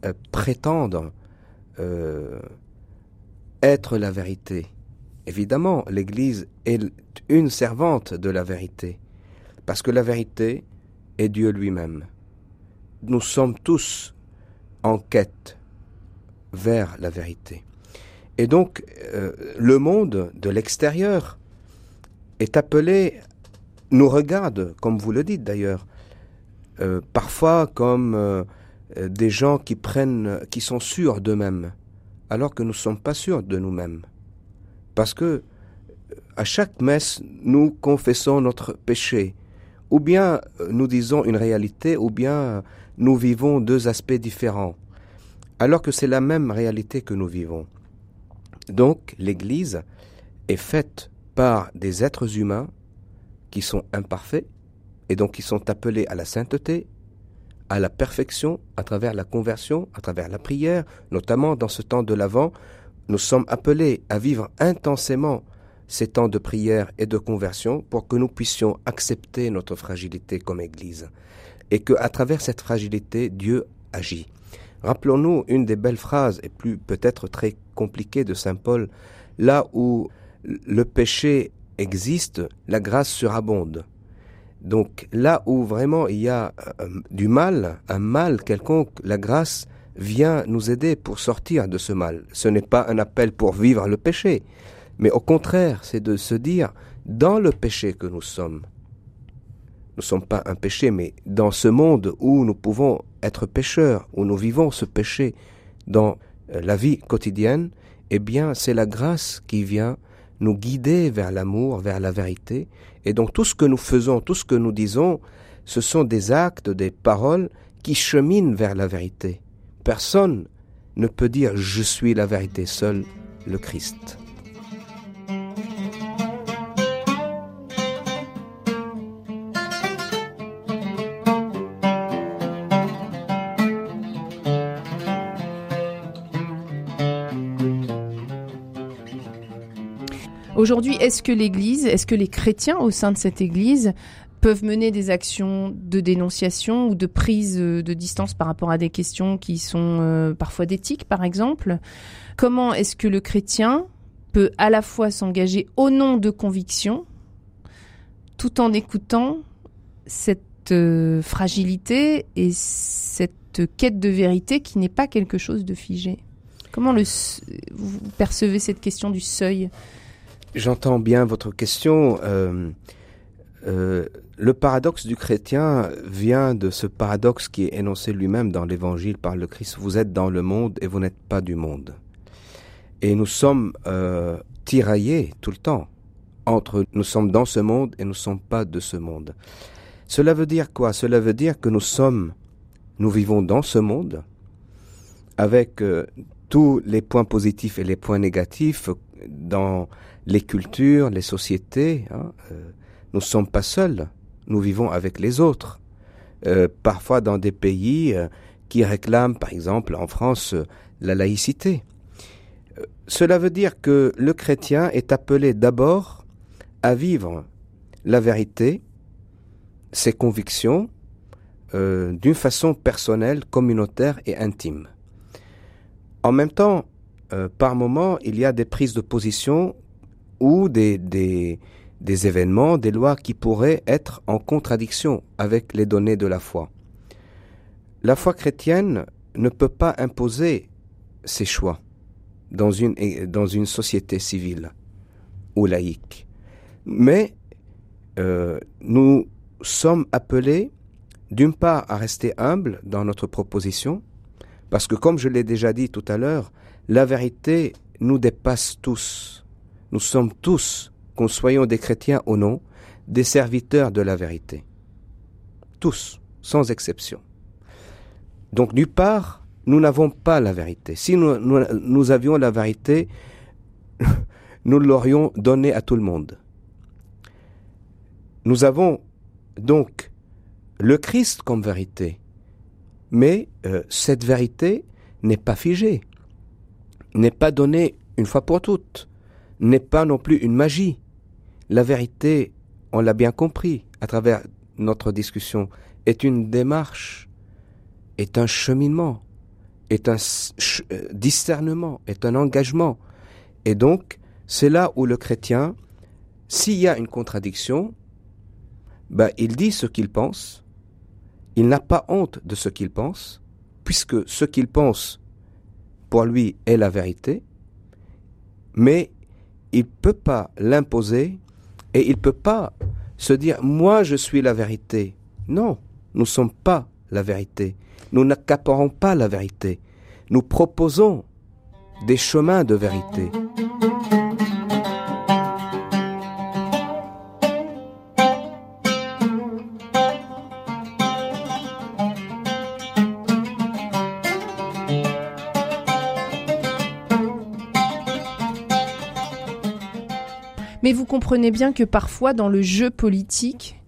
euh, prétendre euh, être la vérité. Évidemment, l'Église est une servante de la vérité, parce que la vérité est Dieu lui-même. Nous sommes tous en quête vers la vérité. Et donc, euh, le monde de l'extérieur est appelé, nous regarde, comme vous le dites d'ailleurs, euh, parfois comme euh, des gens qui prennent, qui sont sûrs d'eux-mêmes, alors que nous ne sommes pas sûrs de nous-mêmes. Parce que à chaque messe, nous confessons notre péché, ou bien nous disons une réalité, ou bien nous vivons deux aspects différents, alors que c'est la même réalité que nous vivons. Donc l'Église est faite par des êtres humains qui sont imparfaits et donc qui sont appelés à la sainteté, à la perfection à travers la conversion, à travers la prière, notamment dans ce temps de l'Avent, nous sommes appelés à vivre intensément ces temps de prière et de conversion pour que nous puissions accepter notre fragilité comme Église et que à travers cette fragilité Dieu agit. Rappelons-nous une des belles phrases, et plus peut-être très compliquée de Saint Paul, là où le péché existe, la grâce surabonde. Donc là où vraiment il y a euh, du mal, un mal quelconque, la grâce vient nous aider pour sortir de ce mal. Ce n'est pas un appel pour vivre le péché, mais au contraire, c'est de se dire, dans le péché que nous sommes, nous ne sommes pas un péché, mais dans ce monde où nous pouvons être pécheurs, où nous vivons ce péché dans euh, la vie quotidienne, eh bien c'est la grâce qui vient nous guider vers l'amour, vers la vérité. Et donc tout ce que nous faisons, tout ce que nous disons, ce sont des actes, des paroles qui cheminent vers la vérité. Personne ne peut dire je suis la vérité, seul le Christ. Aujourd'hui, est-ce que l'Église, est-ce que les chrétiens au sein de cette Église peuvent mener des actions de dénonciation ou de prise euh, de distance par rapport à des questions qui sont euh, parfois d'éthique, par exemple? Comment est-ce que le chrétien peut à la fois s'engager au nom de convictions, tout en écoutant cette euh, fragilité et cette quête de vérité qui n'est pas quelque chose de figé? Comment vous percevez cette question du seuil? J'entends bien votre question. Euh, euh, le paradoxe du chrétien vient de ce paradoxe qui est énoncé lui-même dans l'Évangile par le Christ. Vous êtes dans le monde et vous n'êtes pas du monde. Et nous sommes euh, tiraillés tout le temps entre nous sommes dans ce monde et nous ne sommes pas de ce monde. Cela veut dire quoi? Cela veut dire que nous sommes, nous vivons dans ce monde avec tous les points positifs et les points négatifs dans les cultures, les sociétés. Hein, euh, nous ne sommes pas seuls, nous vivons avec les autres. Euh, parfois dans des pays euh, qui réclament, par exemple en France, la laïcité. Cela veut dire que le chrétien est appelé d'abord à vivre la vérité, ses convictions, d'une façon personnelle, communautaire et intime. En même temps, par moment, il y a des prises de position ou des, événements, des lois qui pourraient être en contradiction avec les données de la foi. La foi chrétienne ne peut pas imposer ses choix dans une, dans une société civile ou laïque. Mais euh, nous sommes appelés, d'une part, à rester humbles dans notre proposition, parce que comme je l'ai déjà dit tout à l'heure, la vérité nous dépasse tous. Nous sommes tous, qu'on soyons des chrétiens ou non, des serviteurs de la vérité. Tous, sans exception. Donc, d'une part, nous n'avons pas la vérité. Si nous, nous, avions la vérité, (laughs) nous l'aurions donnée à tout le monde. Nous avons donc le Christ comme vérité, mais euh, cette vérité n'est pas figée, n'est pas donnée une fois pour toutes, n'est pas non plus une magie. La vérité, on l'a bien compris à travers notre discussion, est une démarche, est un cheminement, est un euh, discernement, est un engagement. Et donc, c'est là où le chrétien, s'il y a une contradiction, ben, il dit ce qu'il pense, il n'a pas honte de ce qu'il pense, puisque ce qu'il pense, pour lui, est la vérité, mais il ne peut pas l'imposer et il ne peut pas se dire moi je suis la vérité. Non, nous ne sommes pas la vérité. Nous n'accaparons pas la vérité. Nous proposons des chemins de vérité. Vous comprenez bien que parfois dans le jeu politique,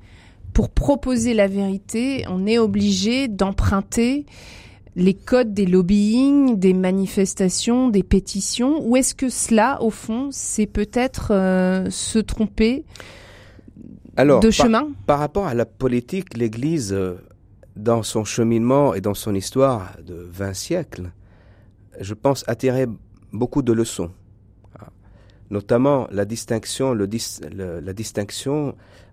pour proposer la vérité, on est obligé d'emprunter les codes des lobbying, des manifestations, des pétitions Ou est-ce que cela, au fond, c'est peut-être euh, se tromper de chemin? par, rapport à la politique, l'Église, euh, dans son cheminement et dans son histoire de 20 siècles, je pense attirer beaucoup de leçons. Notamment la distinction,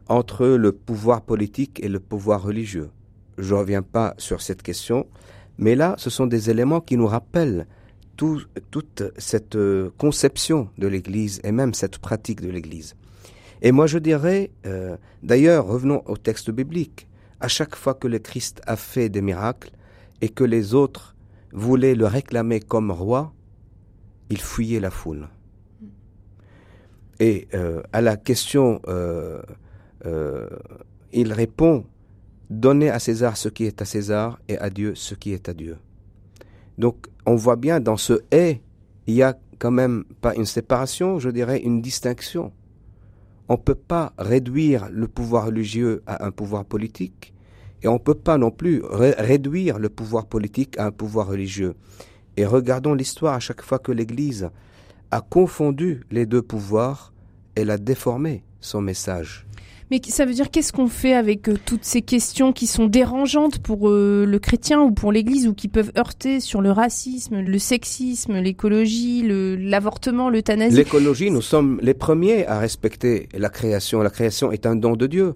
entre le pouvoir politique et le pouvoir religieux. Je ne reviens pas sur cette question, mais là, ce sont des éléments qui nous rappellent toute cette euh, conception de l'Église et même cette pratique de l'Église. Et moi, je dirais, euh, d'ailleurs, revenons au texte biblique. À chaque fois que le Christ a fait des miracles et que les autres voulaient le réclamer comme roi, il fuyait la foule. Et euh, à la question, il répond Donnez à César ce qui est à César et à Dieu ce qui est à Dieu. Donc on voit bien dans ce et, il y a quand même pas une séparation, je dirais une distinction. On ne peut pas réduire le pouvoir religieux à un pouvoir politique et on ne peut pas non plus réduire le pouvoir politique à un pouvoir religieux. Et regardons l'histoire à chaque fois que l'Église a confondu les deux pouvoirs, elle a déformé son message. Mais ça veut dire qu'est-ce qu'on fait avec euh, toutes ces questions qui sont dérangeantes pour euh, le chrétien ou pour l'Église ou qui peuvent heurter sur le racisme, le sexisme, l'écologie, l'avortement, l'euthanasie? L'écologie, nous sommes les premiers à respecter la création. La création est un don de Dieu.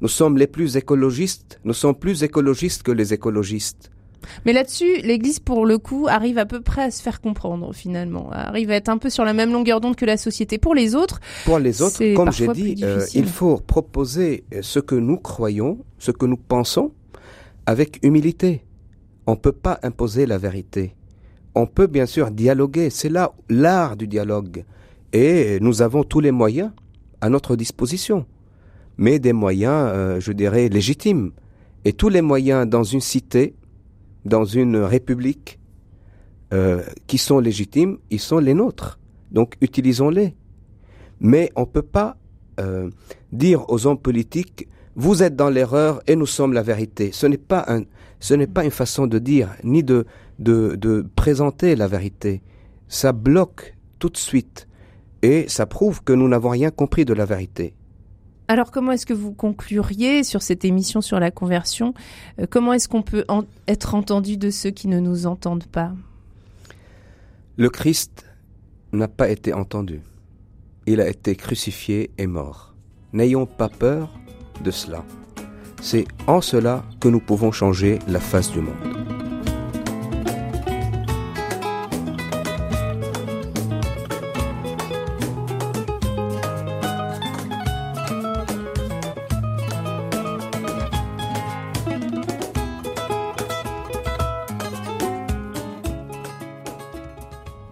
Nous sommes les plus écologistes. Nous sommes plus écologistes que les écologistes. Mais là-dessus, l'Église, pour le coup, arrive à peu près à se faire comprendre, finalement. Arrive à être un peu sur la même longueur d'onde que la société. Pour les autres, pour les autres, comme j'ai dit, euh, il faut proposer ce que nous croyons, ce que nous pensons, avec humilité. On ne peut pas imposer la vérité. On peut bien sûr dialoguer. C'est là l'art du dialogue. Et nous avons tous les moyens à notre disposition. Mais des moyens, euh, je dirais, légitimes. Et tous les moyens dans une cité dans une république euh, qui sont légitimes, ils sont les nôtres. Donc utilisons-les. Mais on ne peut pas euh, dire aux hommes politiques vous êtes dans l'erreur et nous sommes la vérité. Ce n'est pas une façon de dire ni de, de, de présenter la vérité. Ça bloque tout de suite et ça prouve que nous n'avons rien compris de la vérité. Alors comment est-ce que vous concluriez sur cette émission sur la conversion? Euh, Comment est-ce qu'on peut être entendu de ceux qui ne nous entendent pas? Le Christ n'a pas été entendu. il a été crucifié et mort. N'ayons pas peur de cela. C'est en cela que nous pouvons changer la face du monde.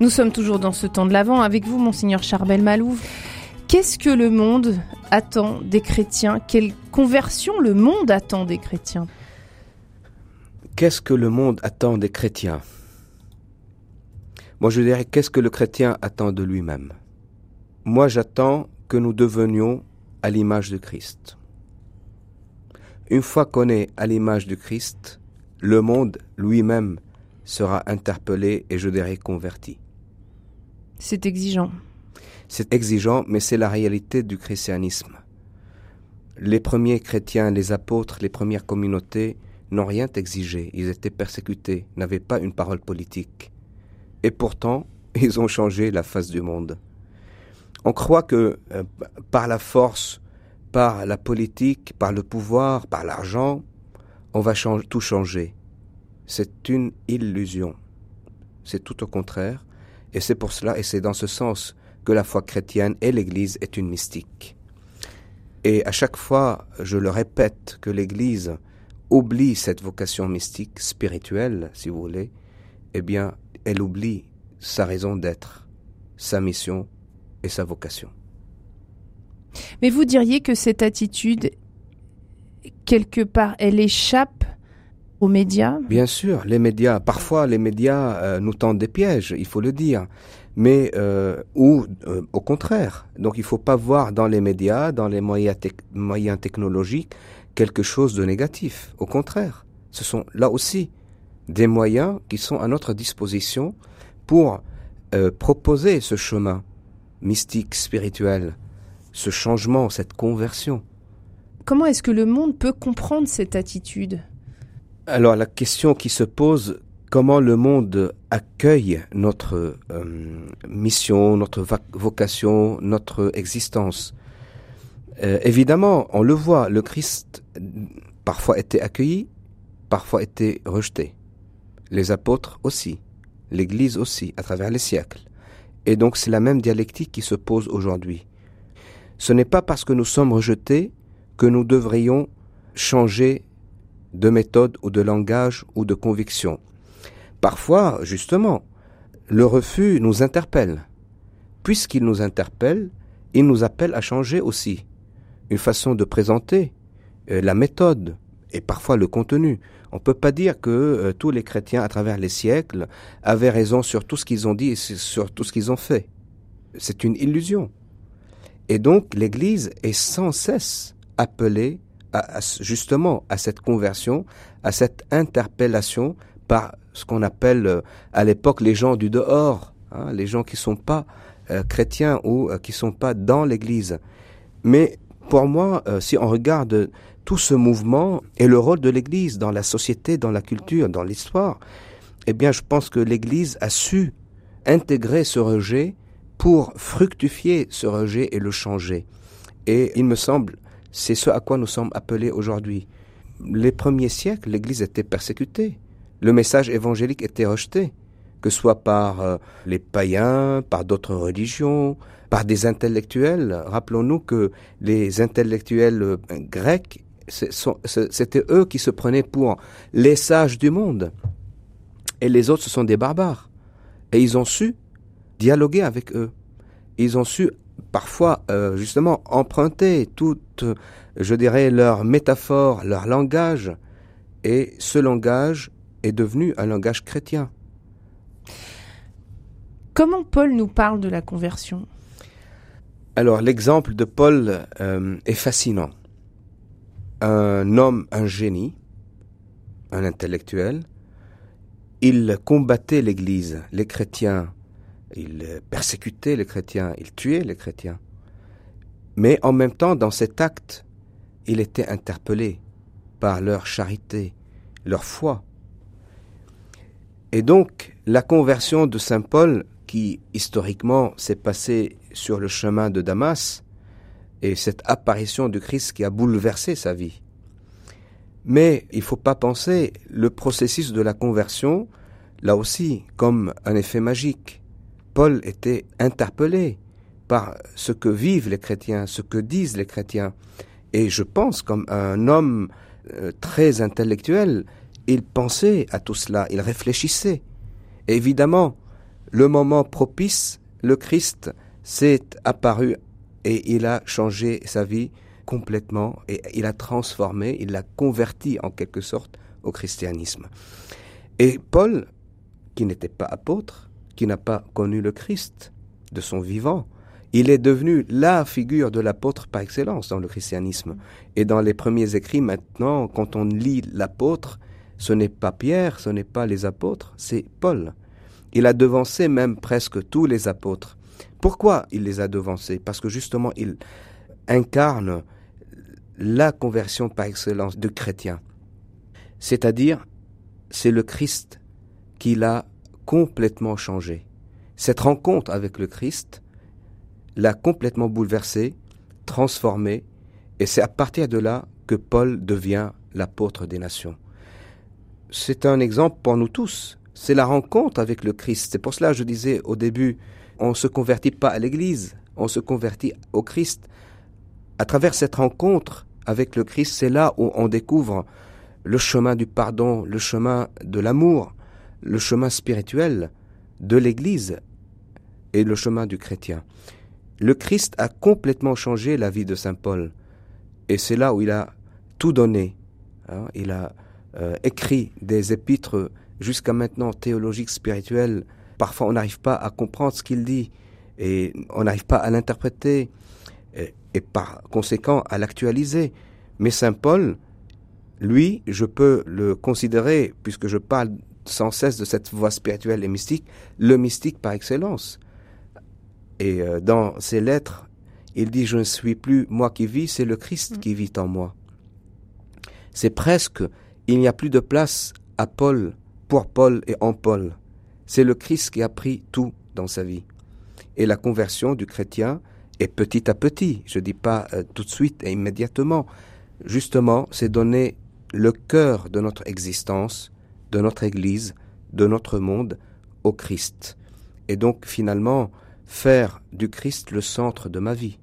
Nous sommes toujours dans ce temps de l'Avent avec vous, monseigneur Charbel Malouf. Qu'est-ce que le monde attend des chrétiens? Quelle conversion le monde attend des chrétiens? Qu'est-ce que le monde attend des chrétiens? Moi je dirais qu'est-ce que le chrétien attend de lui-même? Moi j'attends que nous devenions à l'image de Christ. Une fois qu'on est à l'image du Christ, le monde lui-même sera interpellé et je dirais converti. C'est exigeant. C'est exigeant, mais c'est la réalité du christianisme. Les premiers chrétiens, les apôtres, les premières communautés n'ont rien exigé. Ils étaient persécutés, n'avaient pas une parole politique. Et pourtant, (laughs) ils ont changé la face du monde. On croit que euh, par la force, par la politique, par le pouvoir, par l'argent, on va tout changer. C'est une illusion. C'est tout au contraire. Et c'est pour cela, et c'est dans ce sens que la foi chrétienne et l'Église est une mystique. Et à chaque fois, je le répète, que l'Église oublie cette vocation mystique, spirituelle, si vous voulez, eh bien, elle oublie sa raison d'être, sa mission et sa vocation. Mais vous diriez que cette attitude, quelque part, elle échappe aux médias Bien sûr, les médias. Parfois, les médias euh, nous tendent des pièges, il faut le dire. Mais euh, ou euh, au contraire. Donc, il ne faut pas voir dans les médias, dans les moyens, moyens technologiques, quelque chose de négatif. Au contraire, ce sont là aussi des moyens qui sont à notre disposition pour proposer ce chemin mystique, spirituel, ce changement, cette conversion. Comment est-ce que le monde peut comprendre cette attitude? Alors la question qui se pose, comment le monde accueille notre euh, mission, notre vocation, notre existence? Euh, Évidemment, on le voit, le Christ parfois était accueilli, parfois était rejeté. Les apôtres aussi, l'Église aussi, à travers les siècles. Et donc c'est la même dialectique qui se pose aujourd'hui. Ce n'est pas parce que nous sommes rejetés que nous devrions changer de méthode ou de langage ou de conviction. Parfois, justement, le refus nous interpelle. Puisqu'il nous interpelle, il nous appelle à changer aussi une façon de présenter, euh, la méthode et parfois le contenu. On ne peut pas dire que euh, tous les chrétiens à travers les siècles avaient raison sur tout ce qu'ils ont dit et sur tout ce qu'ils ont fait. C'est une illusion. Et donc l'Église est sans cesse appelée justement à cette conversion, à cette interpellation par ce qu'on appelle euh, à l'époque les gens du dehors, hein, les gens qui sont pas euh, chrétiens ou euh, qui sont pas dans l'Église. Mais pour moi, si on regarde tout ce mouvement et le rôle de l'Église dans la société, dans la culture, dans l'histoire, eh bien, je pense que l'Église a su intégrer ce rejet pour fructifier ce rejet et le changer. Et il me semble c'est ce à quoi nous sommes appelés aujourd'hui. Les premiers siècles, l'Église était persécutée. Le message évangélique était rejeté, que ce soit par euh, les païens, par d'autres religions, par des intellectuels. Rappelons-nous que les intellectuels euh, grecs, c'était eux qui se prenaient pour les sages du monde. Et les autres, ce sont des barbares. Et ils ont su dialoguer avec eux. Ils ont su parfois euh, justement emprunter toute, je dirais, leur métaphore, leur langage, et ce langage est devenu un langage chrétien. Comment Paul nous parle de la conversion? Alors l'exemple de Paul euh, est fascinant. Un homme, un génie, un intellectuel, il combattait l'Église, les chrétiens, il persécutait les chrétiens, il tuait les chrétiens. Mais en même temps, dans cet acte, il était interpellé par leur charité, leur foi. Et donc, la conversion de Saint Paul, qui historiquement s'est passée sur le chemin de Damas et cette apparition du Christ qui a bouleversé sa vie. Mais il ne faut pas penser le processus de la conversion, là aussi, comme un effet magique. Paul était interpellé par ce que vivent les chrétiens, ce que disent les chrétiens. Et je pense, comme un homme euh, très intellectuel, il pensait à tout cela, il réfléchissait. évidemment, le moment propice, le Christ s'est apparu et il a changé sa vie complètement et il a transformé, il l'a converti en quelque sorte au christianisme. Et Paul, qui n'était pas apôtre, qui n'a pas connu le Christ de son vivant, il est devenu la figure de l'apôtre par excellence dans le christianisme. Et dans les premiers écrits maintenant, quand on lit l'apôtre, ce n'est pas Pierre, ce n'est pas les apôtres, c'est Paul. Il a devancé même presque tous les apôtres. Pourquoi il les a devancés? Parce que justement, il incarne la conversion par excellence de chrétien. C'est-à-dire, c'est le Christ qui l'a complètement changé. Cette rencontre avec le Christ l'a complètement bouleversé, transformé, et c'est à partir de là que Paul devient l'apôtre des nations. C'est un exemple pour nous tous. C'est la rencontre avec le Christ. C'est pour cela que je disais au début, on ne se convertit pas à l'Église, on se convertit au Christ. À travers cette rencontre avec le Christ, c'est là où on découvre le chemin du pardon, le chemin de l'amour, le chemin spirituel de l'Église et le chemin du chrétien. Le Christ a complètement changé la vie de Saint Paul. Et c'est là où il a tout donné. Hein. il a euh, écrit des épîtres jusqu'à maintenant théologiques, spirituelles. Parfois, on n'arrive pas à comprendre ce qu'il dit et on n'arrive pas à l'interpréter et, et, par conséquent à l'actualiser. Mais Saint Paul, lui, je peux le considérer, puisque je parle sans cesse de cette voie spirituelle et mystique, le mystique par excellence. Et euh, dans ses lettres, il dit Je ne suis plus moi qui vis, c'est le Christ mm. qui vit en moi. C'est presque, il n'y a plus de place à Paul, pour Paul et en Paul. C'est le Christ qui a pris tout dans sa vie. Et la conversion du chrétien est petit à petit, je ne dis pas euh, tout de suite et immédiatement. Justement, c'est donner le cœur de notre existence, de notre Église, de notre monde au Christ. Et donc finalement, faire du Christ le centre de ma vie.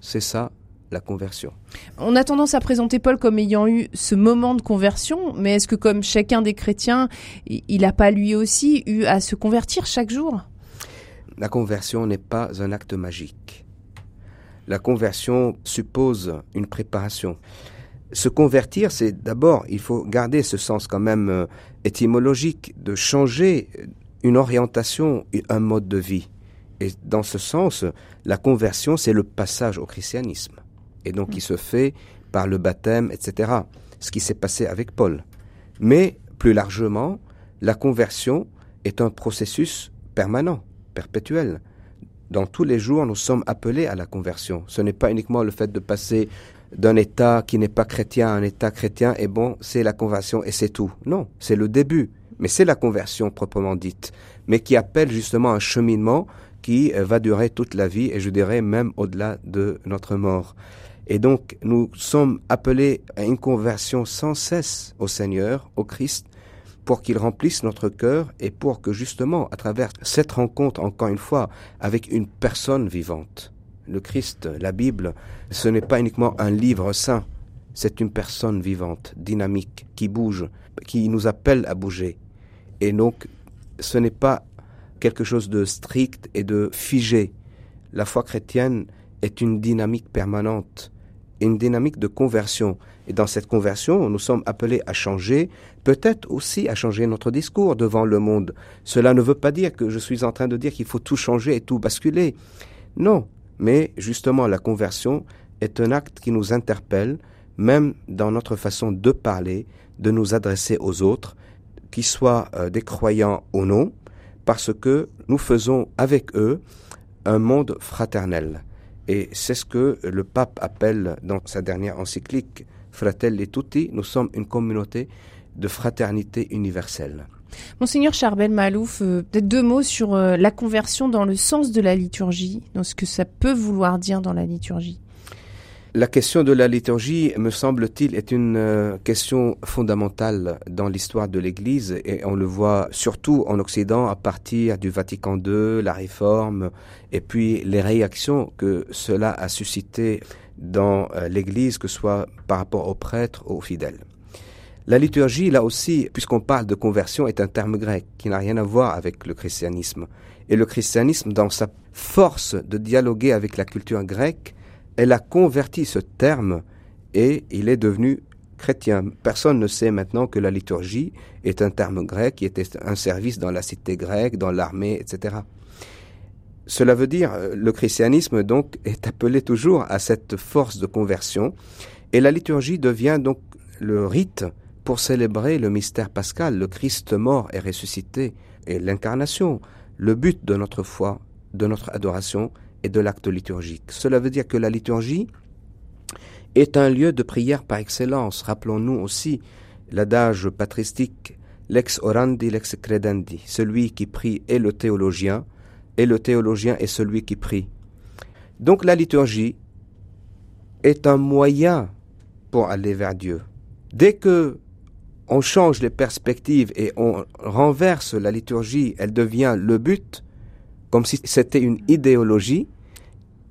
C'est ça la conversion. On a tendance à présenter Paul comme ayant eu ce moment de conversion, mais est-ce que comme chacun des chrétiens, il n'a pas lui aussi eu à se convertir chaque jour? La conversion n'est pas un acte magique. La conversion suppose une préparation. Se convertir, c'est d'abord, il faut garder ce sens quand même euh, étymologique, de changer une orientation, un mode de vie. Et dans ce sens, la conversion, c'est le passage au christianisme. Et donc, il se fait par le baptême, etc. Ce qui s'est passé avec Paul. Mais, plus largement, la conversion est un processus permanent, perpétuel. Dans tous les jours, nous sommes appelés à la conversion. Ce n'est pas uniquement le fait de passer d'un État qui n'est pas chrétien à un État chrétien, et bon, c'est la conversion et c'est tout. Non, c'est le début. Mais c'est la conversion proprement dite, mais qui appelle justement un cheminement qui va durer toute la vie et je dirais même au-delà de notre mort. Et donc nous sommes appelés à une conversion sans cesse au Seigneur, au Christ, pour qu'il remplisse notre cœur et pour que justement, à travers cette rencontre, encore une fois, avec une personne vivante, le Christ, la Bible, ce n'est pas uniquement un livre saint, c'est une personne vivante, dynamique, qui bouge, qui nous appelle à bouger. Et donc, ce n'est pas quelque chose de strict et de figé. La foi chrétienne est une dynamique permanente, une dynamique de conversion. Et dans cette conversion, nous sommes appelés à changer, peut-être aussi à changer notre discours devant le monde. Cela ne veut pas dire que je suis en train de dire qu'il faut tout changer et tout basculer. Non, mais justement la conversion est un acte qui nous interpelle, même dans notre façon de parler, de nous adresser aux autres, qu'ils soient euh, des croyants ou non, parce que nous faisons avec eux un monde fraternel. Et c'est ce que le pape appelle dans sa dernière encyclique Fratelli Tutti, nous sommes une communauté de fraternité universelle. Monseigneur Charbel Malouf, euh, peut-être deux mots sur euh, la conversion dans le sens de la liturgie, dans ce que ça peut vouloir dire dans la liturgie. La question de la liturgie, me semble-t-il, est une euh, question fondamentale dans l'histoire de l'Église et on le voit surtout en Occident à partir du Vatican II, la Réforme et puis les réactions que cela a suscité dans l'Église, que ce soit par rapport aux prêtres, ou aux fidèles. La liturgie, là aussi, puisqu'on parle de conversion, est un terme grec qui n'a rien à voir avec le christianisme. Et le christianisme, dans sa force de dialoguer avec la culture grecque, elle a converti ce terme et il est devenu chrétien. Personne ne sait maintenant que la liturgie est un terme grec qui était un service dans la cité grecque, dans l'armée, etc. Cela veut dire, le christianisme donc est appelé toujours à cette force de conversion et la liturgie devient donc le rite pour célébrer le mystère pascal, le Christ mort et ressuscité et l'incarnation, le but de notre foi, de notre adoration et de l'acte liturgique. Cela veut dire que la liturgie est un lieu de prière par excellence. Rappelons-nous aussi l'adage patristique lex orandi, lex credendi. Celui qui prie est le théologien, et le théologien est celui qui prie. Donc la liturgie est un moyen pour aller vers Dieu. Dès que on change les perspectives et on renverse la liturgie, elle devient le but, comme si c'était une idéologie,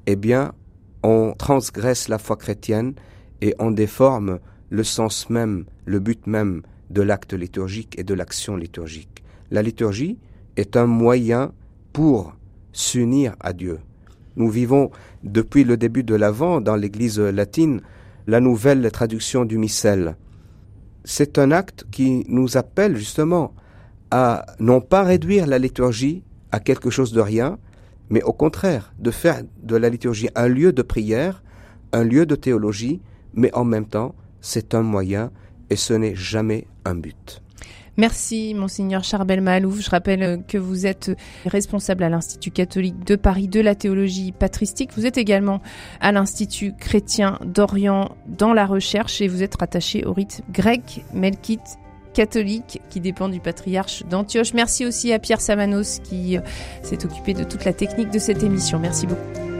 eh bien, on transgresse la foi chrétienne et on déforme le sens même, le but même de l'acte liturgique et de l'action liturgique. La liturgie est un moyen pour s'unir à Dieu. Nous vivons depuis le début de l'Avent dans l'Église latine la nouvelle traduction du missel. C'est un acte qui nous appelle justement à non pas réduire la liturgie à quelque chose de rien, mais au contraire de faire de la liturgie un lieu de prière, un lieu de théologie, mais en même temps c'est un moyen et ce n'est jamais un but. Merci, Monseigneur Charbel Malouf. Je rappelle euh, que vous êtes responsable à l'Institut catholique de Paris de la théologie patristique. Vous êtes également à l'Institut chrétien d'Orient dans la recherche et vous êtes rattaché au rite grec, melkite catholique qui dépend du patriarche d'Antioche. Merci aussi à Pierre Samanos qui euh, s'est occupé de toute la technique de cette émission. Merci beaucoup.